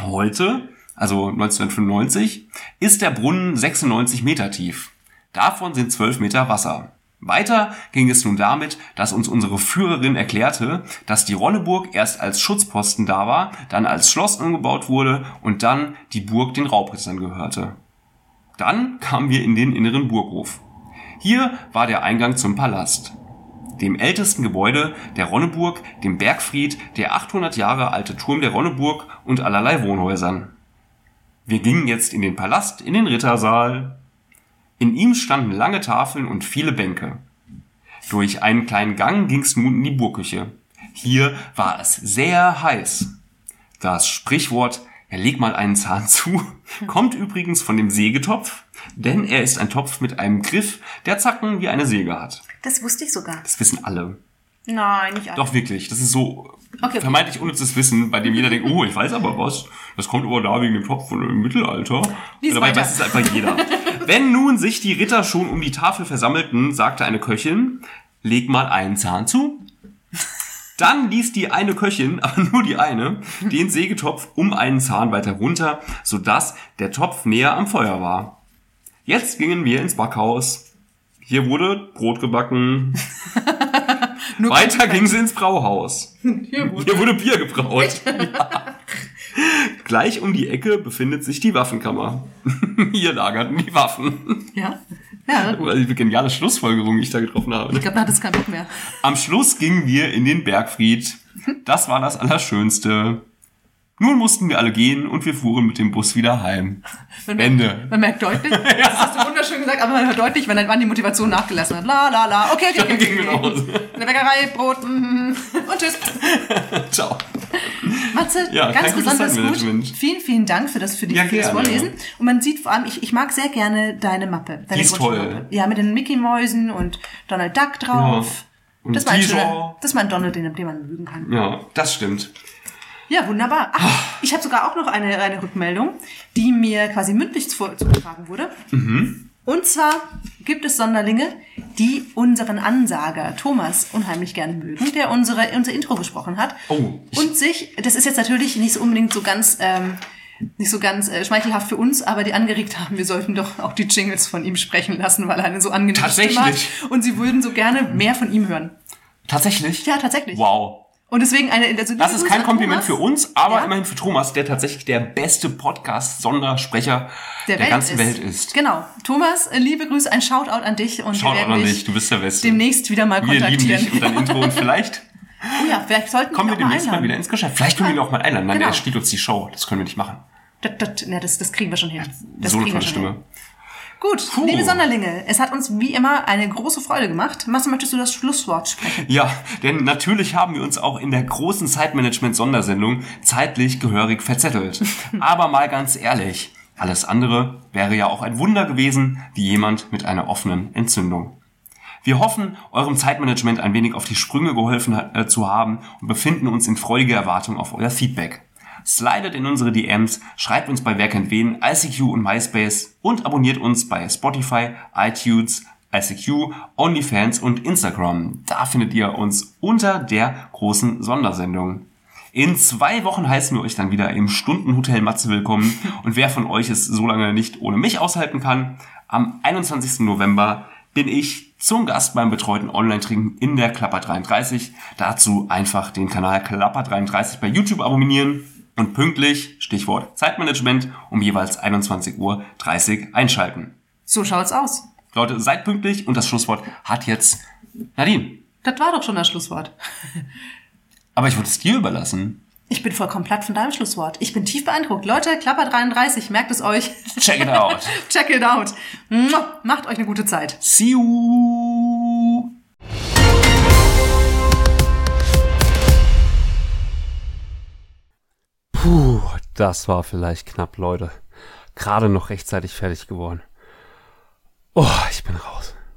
S2: Heute, also 1995, ist der Brunnen 96 Meter tief. Davon sind 12 Meter Wasser. Weiter ging es nun damit, dass uns unsere Führerin erklärte, dass die Ronneburg erst als Schutzposten da war, dann als Schloss umgebaut wurde und dann die Burg den Raubrittern gehörte. Dann kamen wir in den inneren Burghof. Hier war der Eingang zum Palast. Dem ältesten Gebäude der Ronneburg, dem Bergfried, der 800 Jahre alte Turm der Ronneburg und allerlei Wohnhäusern. Wir gingen jetzt in den Palast, in den Rittersaal. In ihm standen lange Tafeln und viele Bänke. Durch einen kleinen Gang ging's nun in die Burgküche. Hier war es sehr heiß. Das Sprichwort ja, leg mal einen Zahn zu, kommt übrigens von dem Sägetopf, denn er ist ein Topf mit einem Griff, der Zacken wie eine Säge hat.
S3: Das wusste ich sogar.
S2: Das wissen alle.
S3: Nein, nicht alle.
S2: Doch wirklich, das ist so
S3: Okay.
S2: vermeintlich unnützes Wissen, bei dem jeder denkt, oh, ich weiß aber was. Das kommt aber da wegen dem Topf von im Mittelalter.
S3: Lies
S2: Dabei
S3: weiter.
S2: weiß es einfach jeder. Wenn nun sich die Ritter schon um die Tafel versammelten, sagte eine Köchin, leg mal einen Zahn zu. Dann ließ die eine Köchin, aber nur die eine, den Sägetopf um einen Zahn weiter runter, sodass der Topf näher am Feuer war. Jetzt gingen wir ins Backhaus. Hier wurde Brot gebacken.
S3: Nur
S2: Weiter ging sie ins Brauhaus.
S3: Hier wurde-
S2: Hier wurde Bier gebraut. Ja. Gleich um die Ecke befindet sich die Waffenkammer. Hier lagerten die Waffen.
S3: Ja? Ja.
S2: Weil die geniale Schlussfolgerung, die ich da getroffen habe.
S3: Ich glaube, da hat es keinen Bock mehr.
S2: Am Schluss gingen wir in den Bergfried. Das war das Allerschönste. Nun mussten wir alle gehen und wir fuhren mit dem Bus wieder heim.
S3: Man
S2: Ende.
S3: Merkt, man merkt deutlich, das hast du wunderschön gesagt, aber man hört deutlich, wenn dann die Motivation nachgelassen hat. La, la, la. Okay, okay, okay.
S2: Dann gingen wir nach. Hause.
S3: In der Bäckerei, Brot, mhm. und tschüss.
S2: Ciao.
S3: Matze,
S2: Ja,
S3: ganz besonders gut. Vielen, vielen Dank für das, für, die,
S2: Ja,
S3: für das. Vorlesen. Und man sieht vor allem, ich, ich mag sehr gerne deine Mappe. Deine
S2: Die ist toll.
S3: Ja, mit den Mickey-Mäusen und Donald Duck drauf.
S2: Und
S3: Das war ein schöner, das war ein Donald, den, den man mögen kann.
S2: Ja, das stimmt.
S3: Ja, wunderbar. Ach, ich habe sogar auch noch eine, eine Rückmeldung, die mir quasi mündlich zu- zugetragen wurde. Und zwar gibt es Sonderlinge, die unseren Ansager Thomas unheimlich gerne mögen, der unsere, unser Intro gesprochen hat.
S2: Oh,
S3: und sich, das ist jetzt natürlich nicht so unbedingt so ganz, ähm, nicht so ganz äh, schmeichelhaft für uns, aber die angeregt haben, wir sollten doch auch die Jingles von ihm sprechen lassen, weil er eine so angenehme Stimme hat.
S2: Tatsächlich?
S3: Und sie würden so gerne mehr von ihm hören.
S2: Tatsächlich?
S3: Ja, tatsächlich.
S2: Wow.
S3: Und deswegen eine, also
S2: Das ist kein Kompliment
S3: Thomas.
S2: für uns, aber
S3: Ja.
S2: immerhin für Thomas, der tatsächlich der beste Podcast-Sondersprecher der,
S3: Welt
S2: ganzen Welt ist.
S3: Genau. Thomas, äh, liebe Grüße, ein Shoutout an dich und wir
S2: Shoutout
S3: werden
S2: an
S3: dich
S2: du bist der Beste.
S3: demnächst wieder mal
S2: Wir lieben
S3: kontaktieren.
S2: dich und dein Intro und vielleicht
S3: oh ja, vielleicht sollten
S2: kommen wir
S3: mal
S2: demnächst mal
S3: einladen.
S2: wieder ins Geschäft. Vielleicht können wir ihn auch mal einladen. Nein,
S3: Genau.
S2: er stiehlt uns die Show. Das können wir nicht machen.
S3: Das, das, das, das kriegen wir schon hin. Das
S2: so eine
S3: wir
S2: tolle Stimme.
S3: Hin. Gut,
S2: Puh.
S3: liebe Sonderlinge, es hat uns wie immer eine große Freude gemacht. Marcel, möchtest du das Schlusswort sprechen?
S2: Ja, denn natürlich haben wir uns auch in der großen Zeitmanagement-Sondersendung zeitlich gehörig verzettelt. Aber mal ganz ehrlich, alles andere wäre ja auch ein Wunder gewesen, wie jemand mit einer offenen Entzündung. Wir hoffen, eurem Zeitmanagement ein wenig auf die Sprünge geholfen äh, zu haben und befinden uns in freudiger Erwartung auf euer Feedback. Slidet in unsere DMs, schreibt uns bei Wer kennt wen, ICQ und MySpace und abonniert uns bei Spotify, iTunes, ICQ, OnlyFans und Instagram. Da findet ihr uns unter der großen Sondersendung. In zwei Wochen heißen wir euch dann wieder im Stundenhotel Matze willkommen. Und wer von euch es so lange nicht ohne mich aushalten kann, am 21. November bin ich zum Gast beim betreuten Online-Trinken in der Klapper 33. Dazu einfach den Kanal Klapper 33 bei YouTube abonnieren und pünktlich, Stichwort Zeitmanagement, um jeweils 21.30 Uhr einschalten.
S3: So schaut's aus.
S2: Leute, seid pünktlich und das Schlusswort hat jetzt Nadine.
S3: Das war doch schon das Schlusswort.
S2: Aber ich würde es dir überlassen.
S3: Ich bin vollkommen platt von deinem Schlusswort. Ich bin tief beeindruckt. Leute, Klapper 33, merkt es euch.
S2: Check it out.
S3: Check it out. Macht euch eine gute Zeit.
S2: See you.
S1: Puh, das war vielleicht knapp, Leute. Gerade noch rechtzeitig fertig geworden. Oh, ich bin raus.